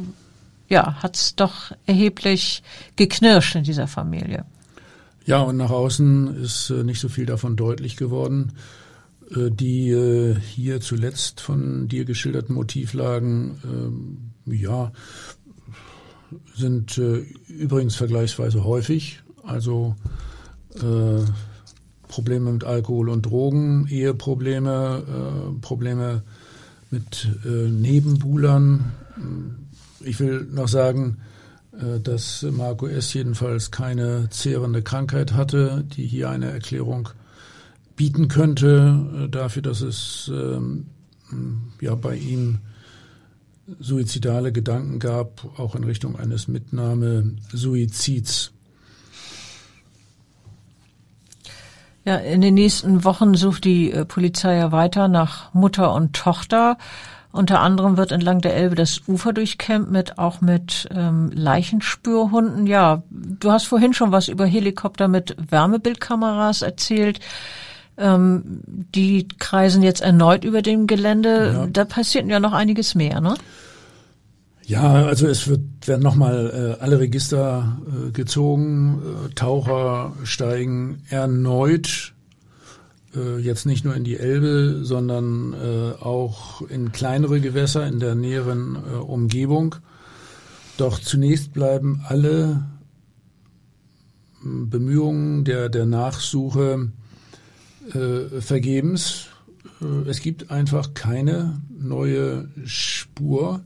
ja, hat's doch erheblich geknirscht in dieser Familie. Ja, und nach außen ist äh, nicht so viel davon deutlich geworden. Äh, die äh, hier zuletzt von dir geschilderten Motivlagen, ähm, ja, sind übrigens vergleichsweise häufig. Also Probleme mit Alkohol und Drogen, Eheprobleme, Probleme mit Nebenbuhlern. Ich will noch sagen, äh, dass Marco S. jedenfalls keine zehrende Krankheit hatte, die hier eine Erklärung bieten könnte äh, dafür, dass es ähm, ja bei ihm suizidale Gedanken gab, auch in Richtung eines Mitnahme-Suizids. Ja, in den nächsten Wochen sucht die äh, Polizei ja weiter nach Mutter und Tochter. Unter anderem wird entlang der Elbe das Ufer durchkämmt mit auch mit ähm, Leichenspürhunden. Ja, du hast vorhin schon was über Helikopter mit Wärmebildkameras erzählt. Ähm, die kreisen jetzt erneut über dem Gelände. Ja. Da passiert ja noch einiges mehr, ne? Ja, also es wird werden nochmal äh, alle Register äh, gezogen. Äh, Taucher steigen erneut äh, jetzt nicht nur in die Elbe, sondern äh, auch in kleinere Gewässer in der näheren äh, Umgebung. Doch zunächst bleiben alle hm, Bemühungen der, der Nachsuche äh, vergebens. Äh, es gibt einfach keine neue Spur.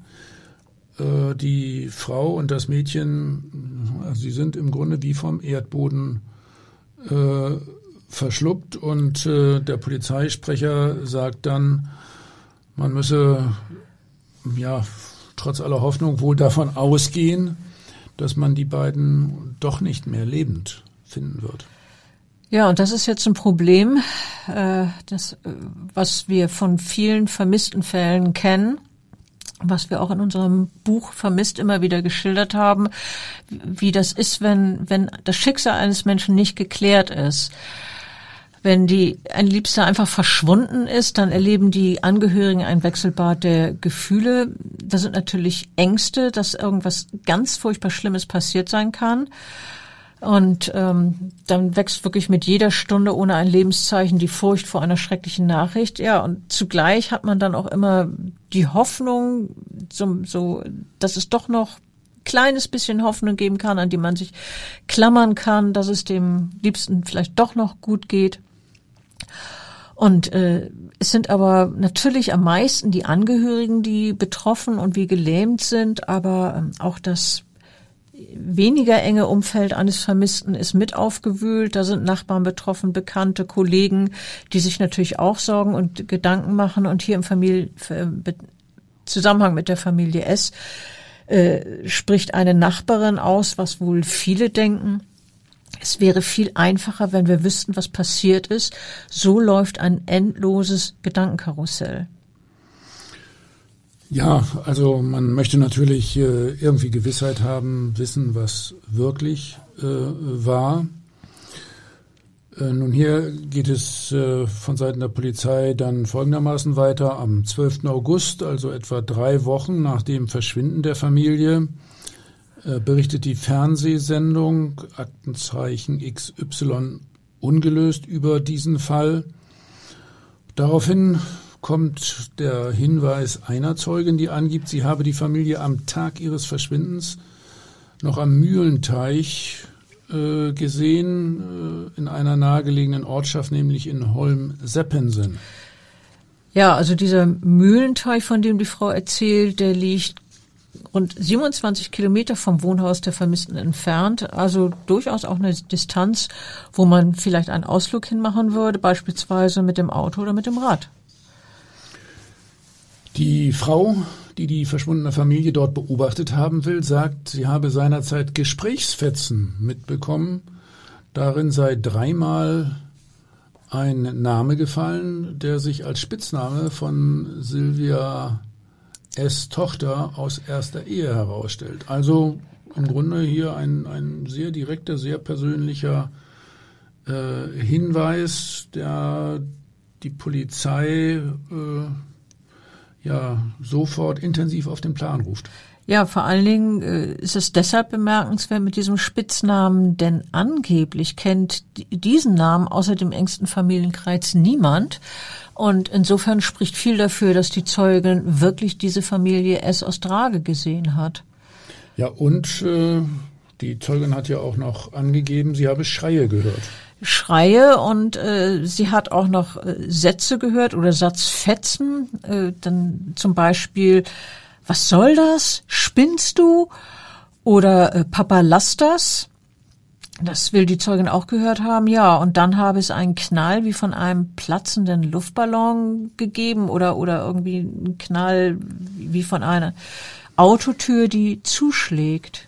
Äh, die Frau und das Mädchen, also sie sind im Grunde wie vom Erdboden äh, verschluckt und äh, der Polizeisprecher sagt dann, man müsse ja trotz aller Hoffnung wohl davon ausgehen, dass man die beiden doch nicht mehr lebend finden wird. Ja, und das ist jetzt ein Problem, äh, das, äh, was wir von vielen vermissten Fällen kennen, was wir auch in unserem Buch Vermisst immer wieder geschildert haben, wie das ist, wenn, wenn das Schicksal eines Menschen nicht geklärt ist. Wenn die, ein Liebster einfach verschwunden ist, dann erleben die Angehörigen ein Wechselbad der Gefühle. Das sind natürlich Ängste, dass irgendwas ganz furchtbar Schlimmes passiert sein kann. Und ähm, dann wächst wirklich mit jeder Stunde ohne ein Lebenszeichen die Furcht vor einer schrecklichen Nachricht. Ja, und zugleich hat man dann auch immer die Hoffnung, so, so dass es doch noch kleines bisschen Hoffnung geben kann, an die man sich klammern kann, dass es dem Liebsten vielleicht doch noch gut geht. Und äh, es sind aber natürlich am meisten die Angehörigen, die betroffen und wie gelähmt sind, aber ähm, auch das weniger enge Umfeld eines Vermissten ist mit aufgewühlt. Da sind Nachbarn betroffen, Bekannte, Kollegen, die sich natürlich auch Sorgen und Gedanken machen. Und hier im Familie, Zusammenhang mit der Familie S äh, spricht eine Nachbarin aus, was wohl viele denken. Es wäre viel einfacher, wenn wir wüssten, was passiert ist. So läuft ein endloses Gedankenkarussell. Ja, also man möchte natürlich äh, irgendwie Gewissheit haben, wissen, was wirklich äh, war. Äh, nun hier geht es von Seiten der Polizei dann folgendermaßen weiter. Am 12. August, also etwa drei Wochen nach dem Verschwinden der Familie, berichtet die Fernsehsendung Aktenzeichen XY ungelöst über diesen Fall. Daraufhin kommt der Hinweis einer Zeugin, die angibt, sie habe die Familie am Tag ihres Verschwindens noch am Mühlenteich äh, gesehen, äh, in einer nahegelegenen Ortschaft, nämlich in Holm-Seppensen. Ja, also dieser Mühlenteich, von dem die Frau erzählt, der liegt rund 27 Kilometer vom Wohnhaus der Vermissten entfernt. Also durchaus auch eine Distanz, wo man vielleicht einen Ausflug hinmachen würde, beispielsweise mit dem Auto oder mit dem Rad. Die Frau, die die verschwundene Familie dort beobachtet haben will, sagt, sie habe seinerzeit Gesprächsfetzen mitbekommen. Darin sei dreimal ein Name gefallen, der sich als Spitzname von Silvia S. Tochter aus erster Ehe herausstellt. Also im Grunde hier ein, ein sehr direkter, sehr persönlicher äh, Hinweis, der die Polizei äh, ja sofort intensiv auf den Plan ruft. Ja, vor allen Dingen äh, ist es deshalb bemerkenswert mit diesem Spitznamen, denn angeblich kennt diesen Namen außer dem engsten Familienkreis niemand. Und insofern spricht viel dafür, dass die Zeugin wirklich diese Familie S aus Drage gesehen hat. Ja, und äh, die Zeugin hat ja auch noch angegeben, sie habe Schreie gehört. Schreie und äh, sie hat auch noch äh, Sätze gehört oder Satzfetzen, äh, dann zum Beispiel, was soll das? Spinnst du? Oder äh, Papa, lass das? Das will die Zeugin auch gehört haben, ja. Und dann habe es einen Knall wie von einem platzenden Luftballon gegeben oder, oder irgendwie einen Knall wie von einer Autotür, die zuschlägt.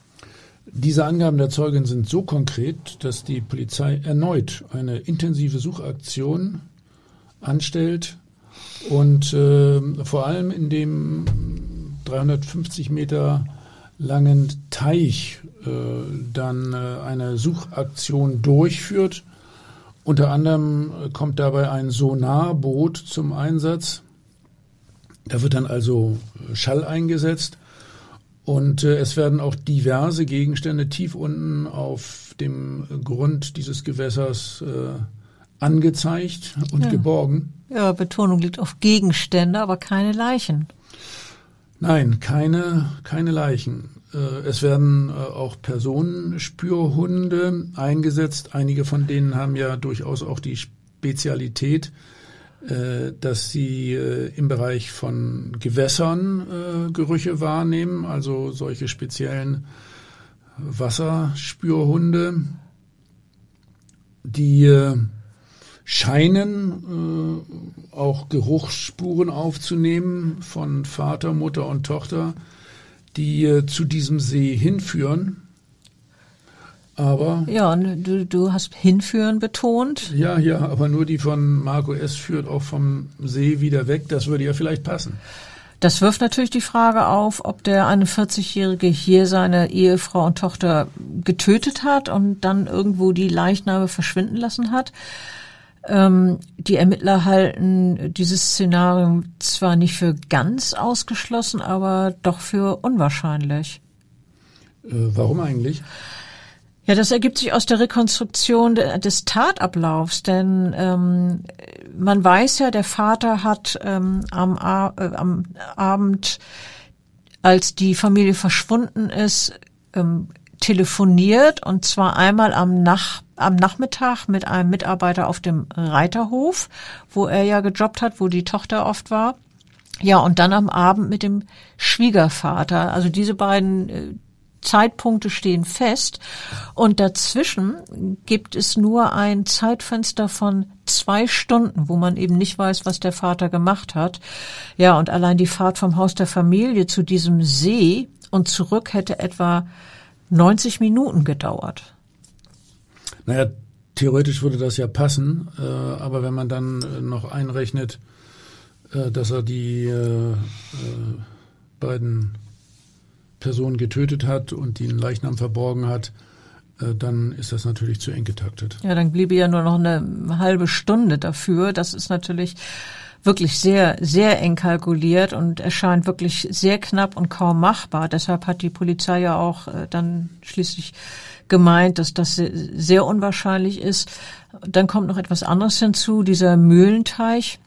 Diese Angaben der Zeugin sind so konkret, dass die Polizei erneut eine intensive Suchaktion anstellt und äh, vor allem in dem 350 Meter langen Teich äh, dann äh, eine Suchaktion durchführt. Unter anderem äh, kommt dabei ein Sonarboot zum Einsatz. Da wird dann also äh, Schall eingesetzt und äh, es werden auch diverse Gegenstände tief unten auf dem Grund dieses Gewässers äh, angezeigt und ja. geborgen. Ja, Betonung liegt auf Gegenstände, aber keine Leichen. Nein, keine, keine Leichen. Äh, es werden äh, auch Personenspürhunde eingesetzt. Einige von denen haben ja durchaus auch die Spezialität, dass sie äh, im Bereich von Gewässern äh, Gerüche wahrnehmen, also solche speziellen Wasserspürhunde, die scheinen auch Geruchsspuren aufzunehmen von Vater, Mutter und Tochter, die zu diesem See hinführen. Aber ja, du, du hast hinführen betont. Ja, ja, aber nur die von Marco S. führt auch vom See wieder weg. Das würde ja vielleicht passen. Das wirft natürlich die Frage auf, ob der 41-Jährige hier seine Ehefrau und Tochter getötet hat und dann irgendwo die Leichname verschwinden lassen hat. Ähm, die Ermittler halten dieses Szenario zwar nicht für ganz ausgeschlossen, aber doch für unwahrscheinlich. Äh, warum eigentlich? Ja, das ergibt sich aus der Rekonstruktion des Tatablaufs, denn ähm, man weiß ja, der Vater hat ähm, am, äh, am Abend, als die Familie verschwunden ist, ähm, telefoniert und zwar einmal am, Nach am Nachmittag mit einem Mitarbeiter auf dem Reiterhof, wo er ja gejobbt hat, wo die Tochter oft war. Ja, und dann am Abend mit dem Schwiegervater. Also diese beiden äh, Zeitpunkte stehen fest und dazwischen gibt es nur ein Zeitfenster von zwei Stunden, wo man eben nicht weiß, was der Vater gemacht hat. Ja, und allein die Fahrt vom Haus der Familie zu diesem See und zurück hätte etwa 90 Minuten gedauert. Naja, theoretisch würde das ja passen, äh, aber wenn man dann äh, noch einrechnet, äh, dass er die beiden Person getötet hat und den Leichnam verborgen hat, äh, dann ist das natürlich zu eng getaktet. Ja, dann bliebe ja nur noch eine halbe Stunde dafür. Das ist natürlich wirklich sehr, sehr eng kalkuliert und erscheint wirklich sehr knapp und kaum machbar. Deshalb hat die Polizei ja auch äh, dann schließlich gemeint, dass das sehr unwahrscheinlich ist. Dann kommt noch etwas anderes hinzu, dieser Mühlenteich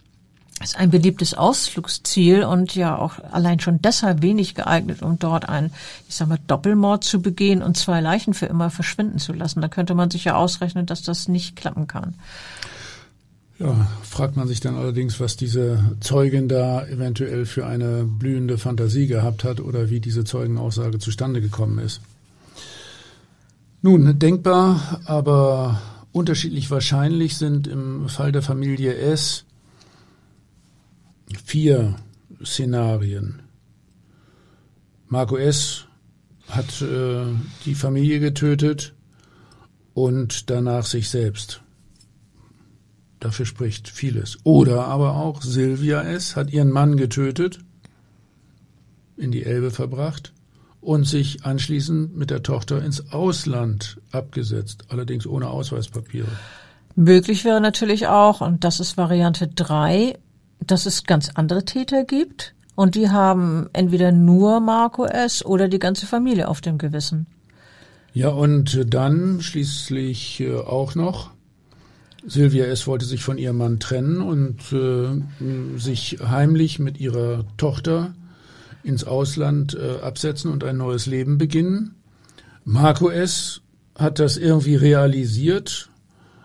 ist ein beliebtes Ausflugsziel und ja auch allein schon deshalb wenig geeignet, um dort einen, ich sag mal, Doppelmord zu begehen und zwei Leichen für immer verschwinden zu lassen. Da könnte man sich ja ausrechnen, dass das nicht klappen kann. Ja, fragt man sich dann allerdings, was diese Zeugin da eventuell für eine blühende Fantasie gehabt hat oder wie diese Zeugenaussage zustande gekommen ist. Nun, denkbar, aber unterschiedlich wahrscheinlich sind im Fall der Familie S vier Szenarien. Marco S. hat äh, die Familie getötet und danach sich selbst. Dafür spricht vieles. Oder aber auch Silvia S. hat ihren Mann getötet, in die Elbe verbracht und sich anschließend mit der Tochter ins Ausland abgesetzt, allerdings ohne Ausweispapiere. Möglich wäre natürlich auch, und das ist Variante drei dass es ganz andere Täter gibt und die haben entweder nur Marco S. oder die ganze Familie auf dem Gewissen. Ja, und dann schließlich äh, auch noch, Silvia S. wollte sich von ihrem Mann trennen und äh, sich heimlich mit ihrer Tochter ins Ausland äh, absetzen und ein neues Leben beginnen. Marco S. hat das irgendwie realisiert,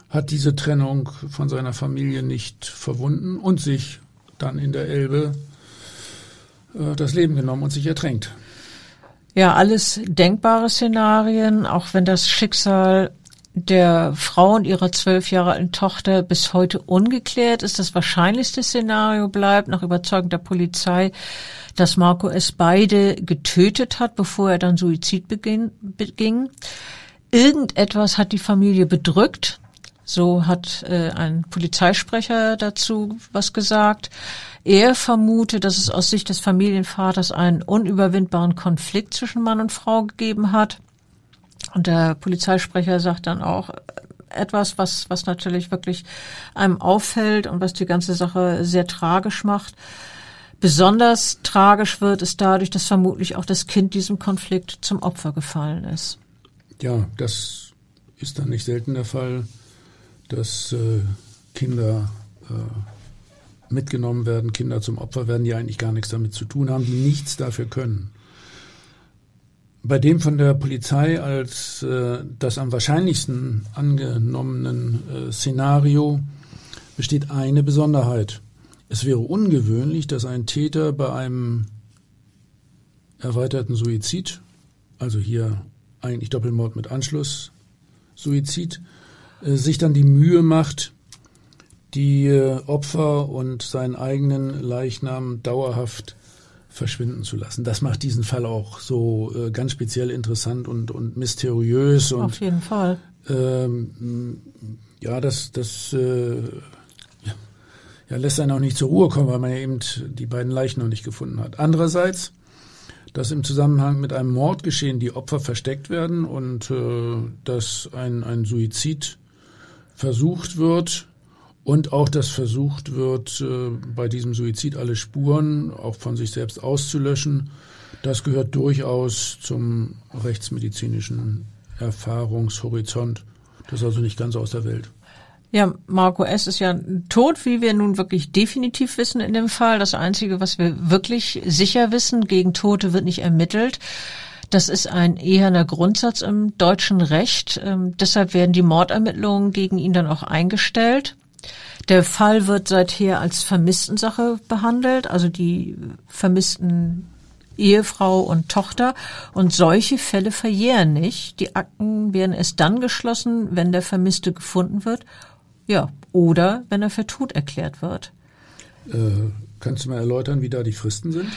hat diese Trennung von seiner Familie nicht verwunden und sich dann in der Elbe äh, das Leben genommen und sich ertränkt. Ja, alles denkbare Szenarien, auch wenn das Schicksal der Frau und ihrer zwölf Jahre alten Tochter bis heute ungeklärt ist. Das wahrscheinlichste Szenario bleibt nach Überzeugung der Polizei, dass Marco es beide getötet hat, bevor er dann Suizid beging. Irgendetwas hat die Familie bedrückt, so hat äh, ein Polizeisprecher dazu was gesagt. Er vermutet, dass es aus Sicht des Familienvaters einen unüberwindbaren Konflikt zwischen Mann und Frau gegeben hat. Und der Polizeisprecher sagt dann auch etwas, was, was natürlich wirklich einem auffällt und was die ganze Sache sehr tragisch macht. Besonders tragisch wird es dadurch, dass vermutlich auch das Kind diesem Konflikt zum Opfer gefallen ist. Ja, das ist dann nicht selten der Fall dass äh, Kinder äh, mitgenommen werden, Kinder zum Opfer werden, die eigentlich gar nichts damit zu tun haben, die nichts dafür können. Bei dem von der Polizei als äh, das am wahrscheinlichsten angenommenen äh, Szenario besteht eine Besonderheit. Es wäre ungewöhnlich, dass ein Täter bei einem erweiterten Suizid, also hier eigentlich Doppelmord mit Anschluss, Suizid, sich dann die Mühe macht, die äh, Opfer und seinen eigenen Leichnam dauerhaft verschwinden zu lassen. Das macht diesen Fall auch so äh, ganz speziell interessant und, und mysteriös. Und, Auf jeden Fall. Ähm, ja, das, das äh, ja, lässt einen auch nicht zur Ruhe kommen, weil man ja eben die beiden Leichen noch nicht gefunden hat. Andererseits, dass im Zusammenhang mit einem Mordgeschehen die Opfer versteckt werden und äh, dass ein, ein Suizid versucht wird und auch, dass versucht wird, äh, bei diesem Suizid alle Spuren auch von sich selbst auszulöschen. Das gehört durchaus zum rechtsmedizinischen Erfahrungshorizont. Das ist also nicht ganz aus der Welt. Ja, Marco S. ist ja tot, wie wir nun wirklich definitiv wissen in dem Fall. Das Einzige, was wir wirklich sicher wissen, gegen Tote wird nicht ermittelt. Das ist ein eherner Grundsatz im deutschen Recht. Ähm, deshalb werden die Mordermittlungen gegen ihn dann auch eingestellt. Der Fall wird seither als Vermisstensache behandelt, also die vermissten Ehefrau und Tochter. Und solche Fälle verjähren nicht. Die Akten werden erst dann geschlossen, wenn der Vermisste gefunden wird. Ja, oder wenn er für tot erklärt wird. Äh, kannst du mal erläutern, wie da die Fristen sind?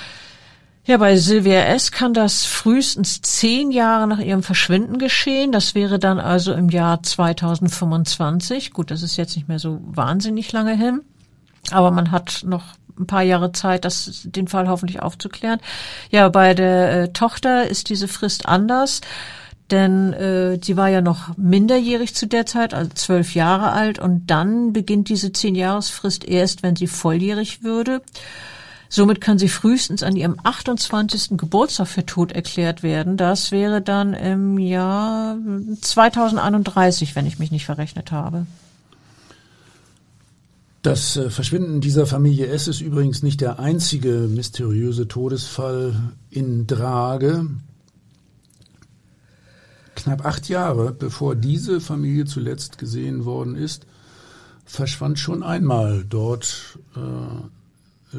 Ja, bei Sylvia S. kann das frühestens zehn Jahre nach ihrem Verschwinden geschehen. Das wäre dann also im Jahr 2025. Gut, das ist jetzt nicht mehr so wahnsinnig lange hin. Aber man hat noch ein paar Jahre Zeit, das, den Fall hoffentlich aufzuklären. Ja, bei der äh, Tochter ist diese Frist anders, denn äh, sie war ja noch minderjährig zu der Zeit, also zwölf Jahre alt, und dann beginnt diese Zehn-Jahresfrist erst, wenn sie volljährig würde. Somit kann sie frühestens an ihrem 28. Geburtstag für tot erklärt werden. Das wäre dann im Jahr 2031, wenn ich mich nicht verrechnet habe. Das äh, Verschwinden dieser Familie S ist übrigens nicht der einzige mysteriöse Todesfall in Drage. Knapp acht Jahre bevor diese Familie zuletzt gesehen worden ist, verschwand schon einmal dort äh,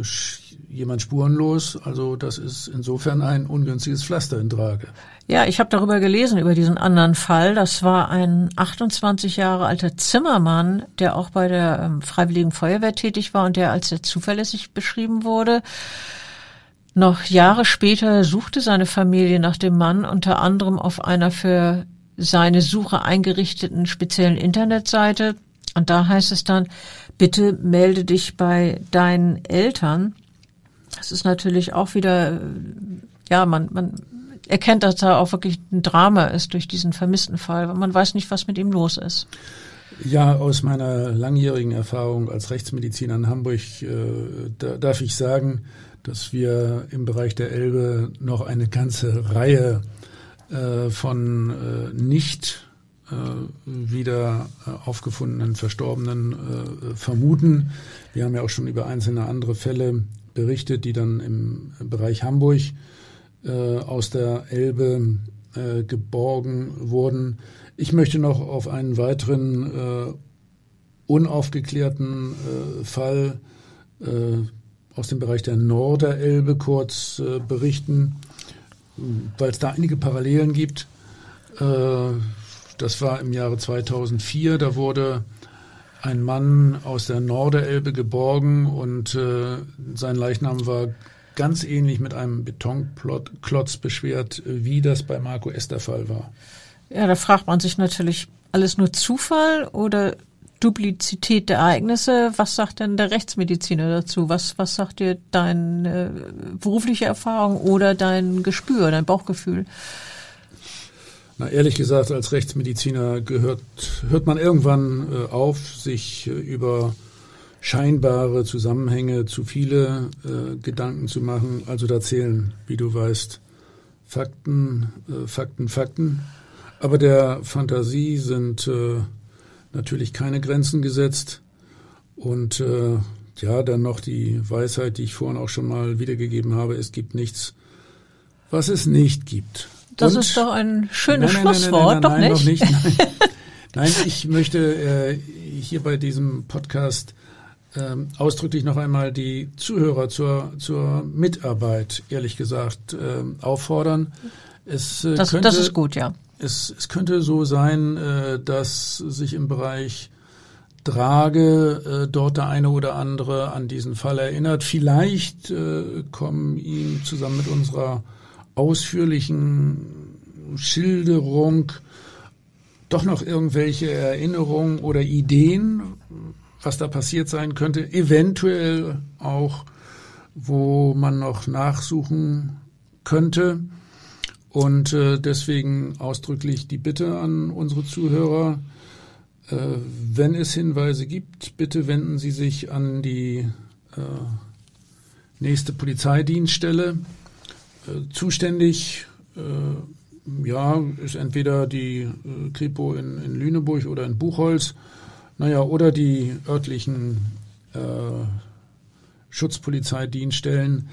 jemand spurenlos. Also das ist insofern ein ungünstiges Pflaster in Drage. Ja, ich habe darüber gelesen, über diesen anderen Fall. Das war ein 28 Jahre alter Zimmermann, der auch bei der ähm, Freiwilligen Feuerwehr tätig war und der als sehr zuverlässig beschrieben wurde. Noch Jahre später suchte seine Familie nach dem Mann unter anderem auf einer für seine Suche eingerichteten speziellen Internetseite. Und da heißt es dann, bitte melde dich bei deinen Eltern. Das ist natürlich auch wieder, ja, man, man erkennt, dass da auch wirklich ein Drama ist durch diesen vermissten Fall, man weiß nicht, was mit ihm los ist. Ja, aus meiner langjährigen Erfahrung als Rechtsmediziner in Hamburg äh, da darf ich sagen, dass wir im Bereich der Elbe noch eine ganze Reihe äh, von äh, nicht äh, wieder äh, aufgefundenen Verstorbenen äh, vermuten. Wir haben ja auch schon über einzelne andere Fälle berichtet, die dann im Bereich Hamburg äh, aus der Elbe äh, geborgen wurden. Ich möchte noch auf einen weiteren äh, unaufgeklärten äh, Fall äh, aus dem Bereich der Norderelbe kurz äh, berichten, weil es da einige Parallelen gibt. das war im Jahre 2004, da wurde ein Mann aus der Norderelbe geborgen und sein Leichnam war ganz ähnlich mit einem Betonklotz beschwert, wie das bei Marco S. der Fall war. Ja, da fragt man sich natürlich, alles nur Zufall oder Duplizität der Ereignisse? Was sagt denn der Rechtsmediziner dazu? Was, was sagt dir deine äh, berufliche Erfahrung oder dein Gespür, dein Bauchgefühl? Na, ehrlich gesagt, als Rechtsmediziner gehört, hört man irgendwann äh, auf, sich äh, über scheinbare Zusammenhänge zu viele äh, Gedanken zu machen. Also da zählen, wie du weißt, Fakten, äh, Fakten, Fakten. Aber der Fantasie sind äh, natürlich keine Grenzen gesetzt. Und äh, ja, dann noch die Weisheit, die ich vorhin auch schon mal wiedergegeben habe. Es gibt nichts, was es nicht gibt. Das Und, ist doch ein schönes nein, nein, Schlusswort, nein, nein, doch nicht? Nein, nicht, nein, ich möchte äh, hier bei diesem Podcast ähm, ausdrücklich noch einmal die Zuhörer zur, zur Mitarbeit, ehrlich gesagt, ähm, auffordern. Es, äh, das, könnte, das ist gut, ja. Es, es könnte so sein, äh, dass sich im Bereich Drage äh, dort der eine oder andere an diesen Fall erinnert. Vielleicht äh, kommen ihm zusammen mit unserer ausführlichen Schilderung doch noch irgendwelche Erinnerungen oder Ideen, was da passiert sein könnte, eventuell auch, wo man noch nachsuchen könnte. Und äh, deswegen ausdrücklich die Bitte an unsere Zuhörer, äh, wenn es Hinweise gibt, bitte wenden Sie sich an die äh, nächste Polizeidienststelle. Äh, zuständig äh, ja, ist entweder die äh, Kripo in, in Lüneburg oder in Buchholz. Naja, oder die örtlichen äh, Schutzpolizeidienststellen.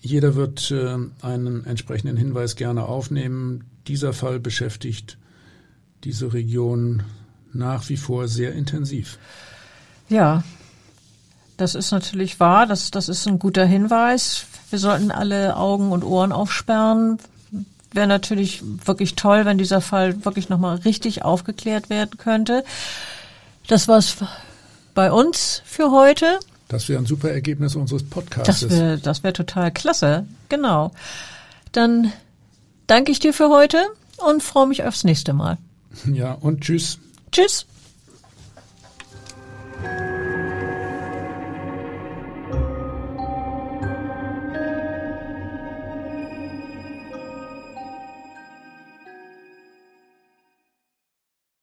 jeder wird äh, einen entsprechenden Hinweis gerne aufnehmen. Dieser Fall beschäftigt diese Region nach wie vor sehr intensiv. Ja, das ist natürlich wahr. Das, das ist ein guter Hinweis. Wir sollten alle Augen und Ohren aufsperren. Wäre natürlich wirklich toll, wenn dieser Fall wirklich nochmal richtig aufgeklärt werden könnte. Das war's bei uns für heute. Das wäre ein super Ergebnis unseres Podcasts. Das wäre das wär total klasse. Genau. Dann danke ich dir für heute und freue mich aufs nächste Mal. Ja, und tschüss. Tschüss.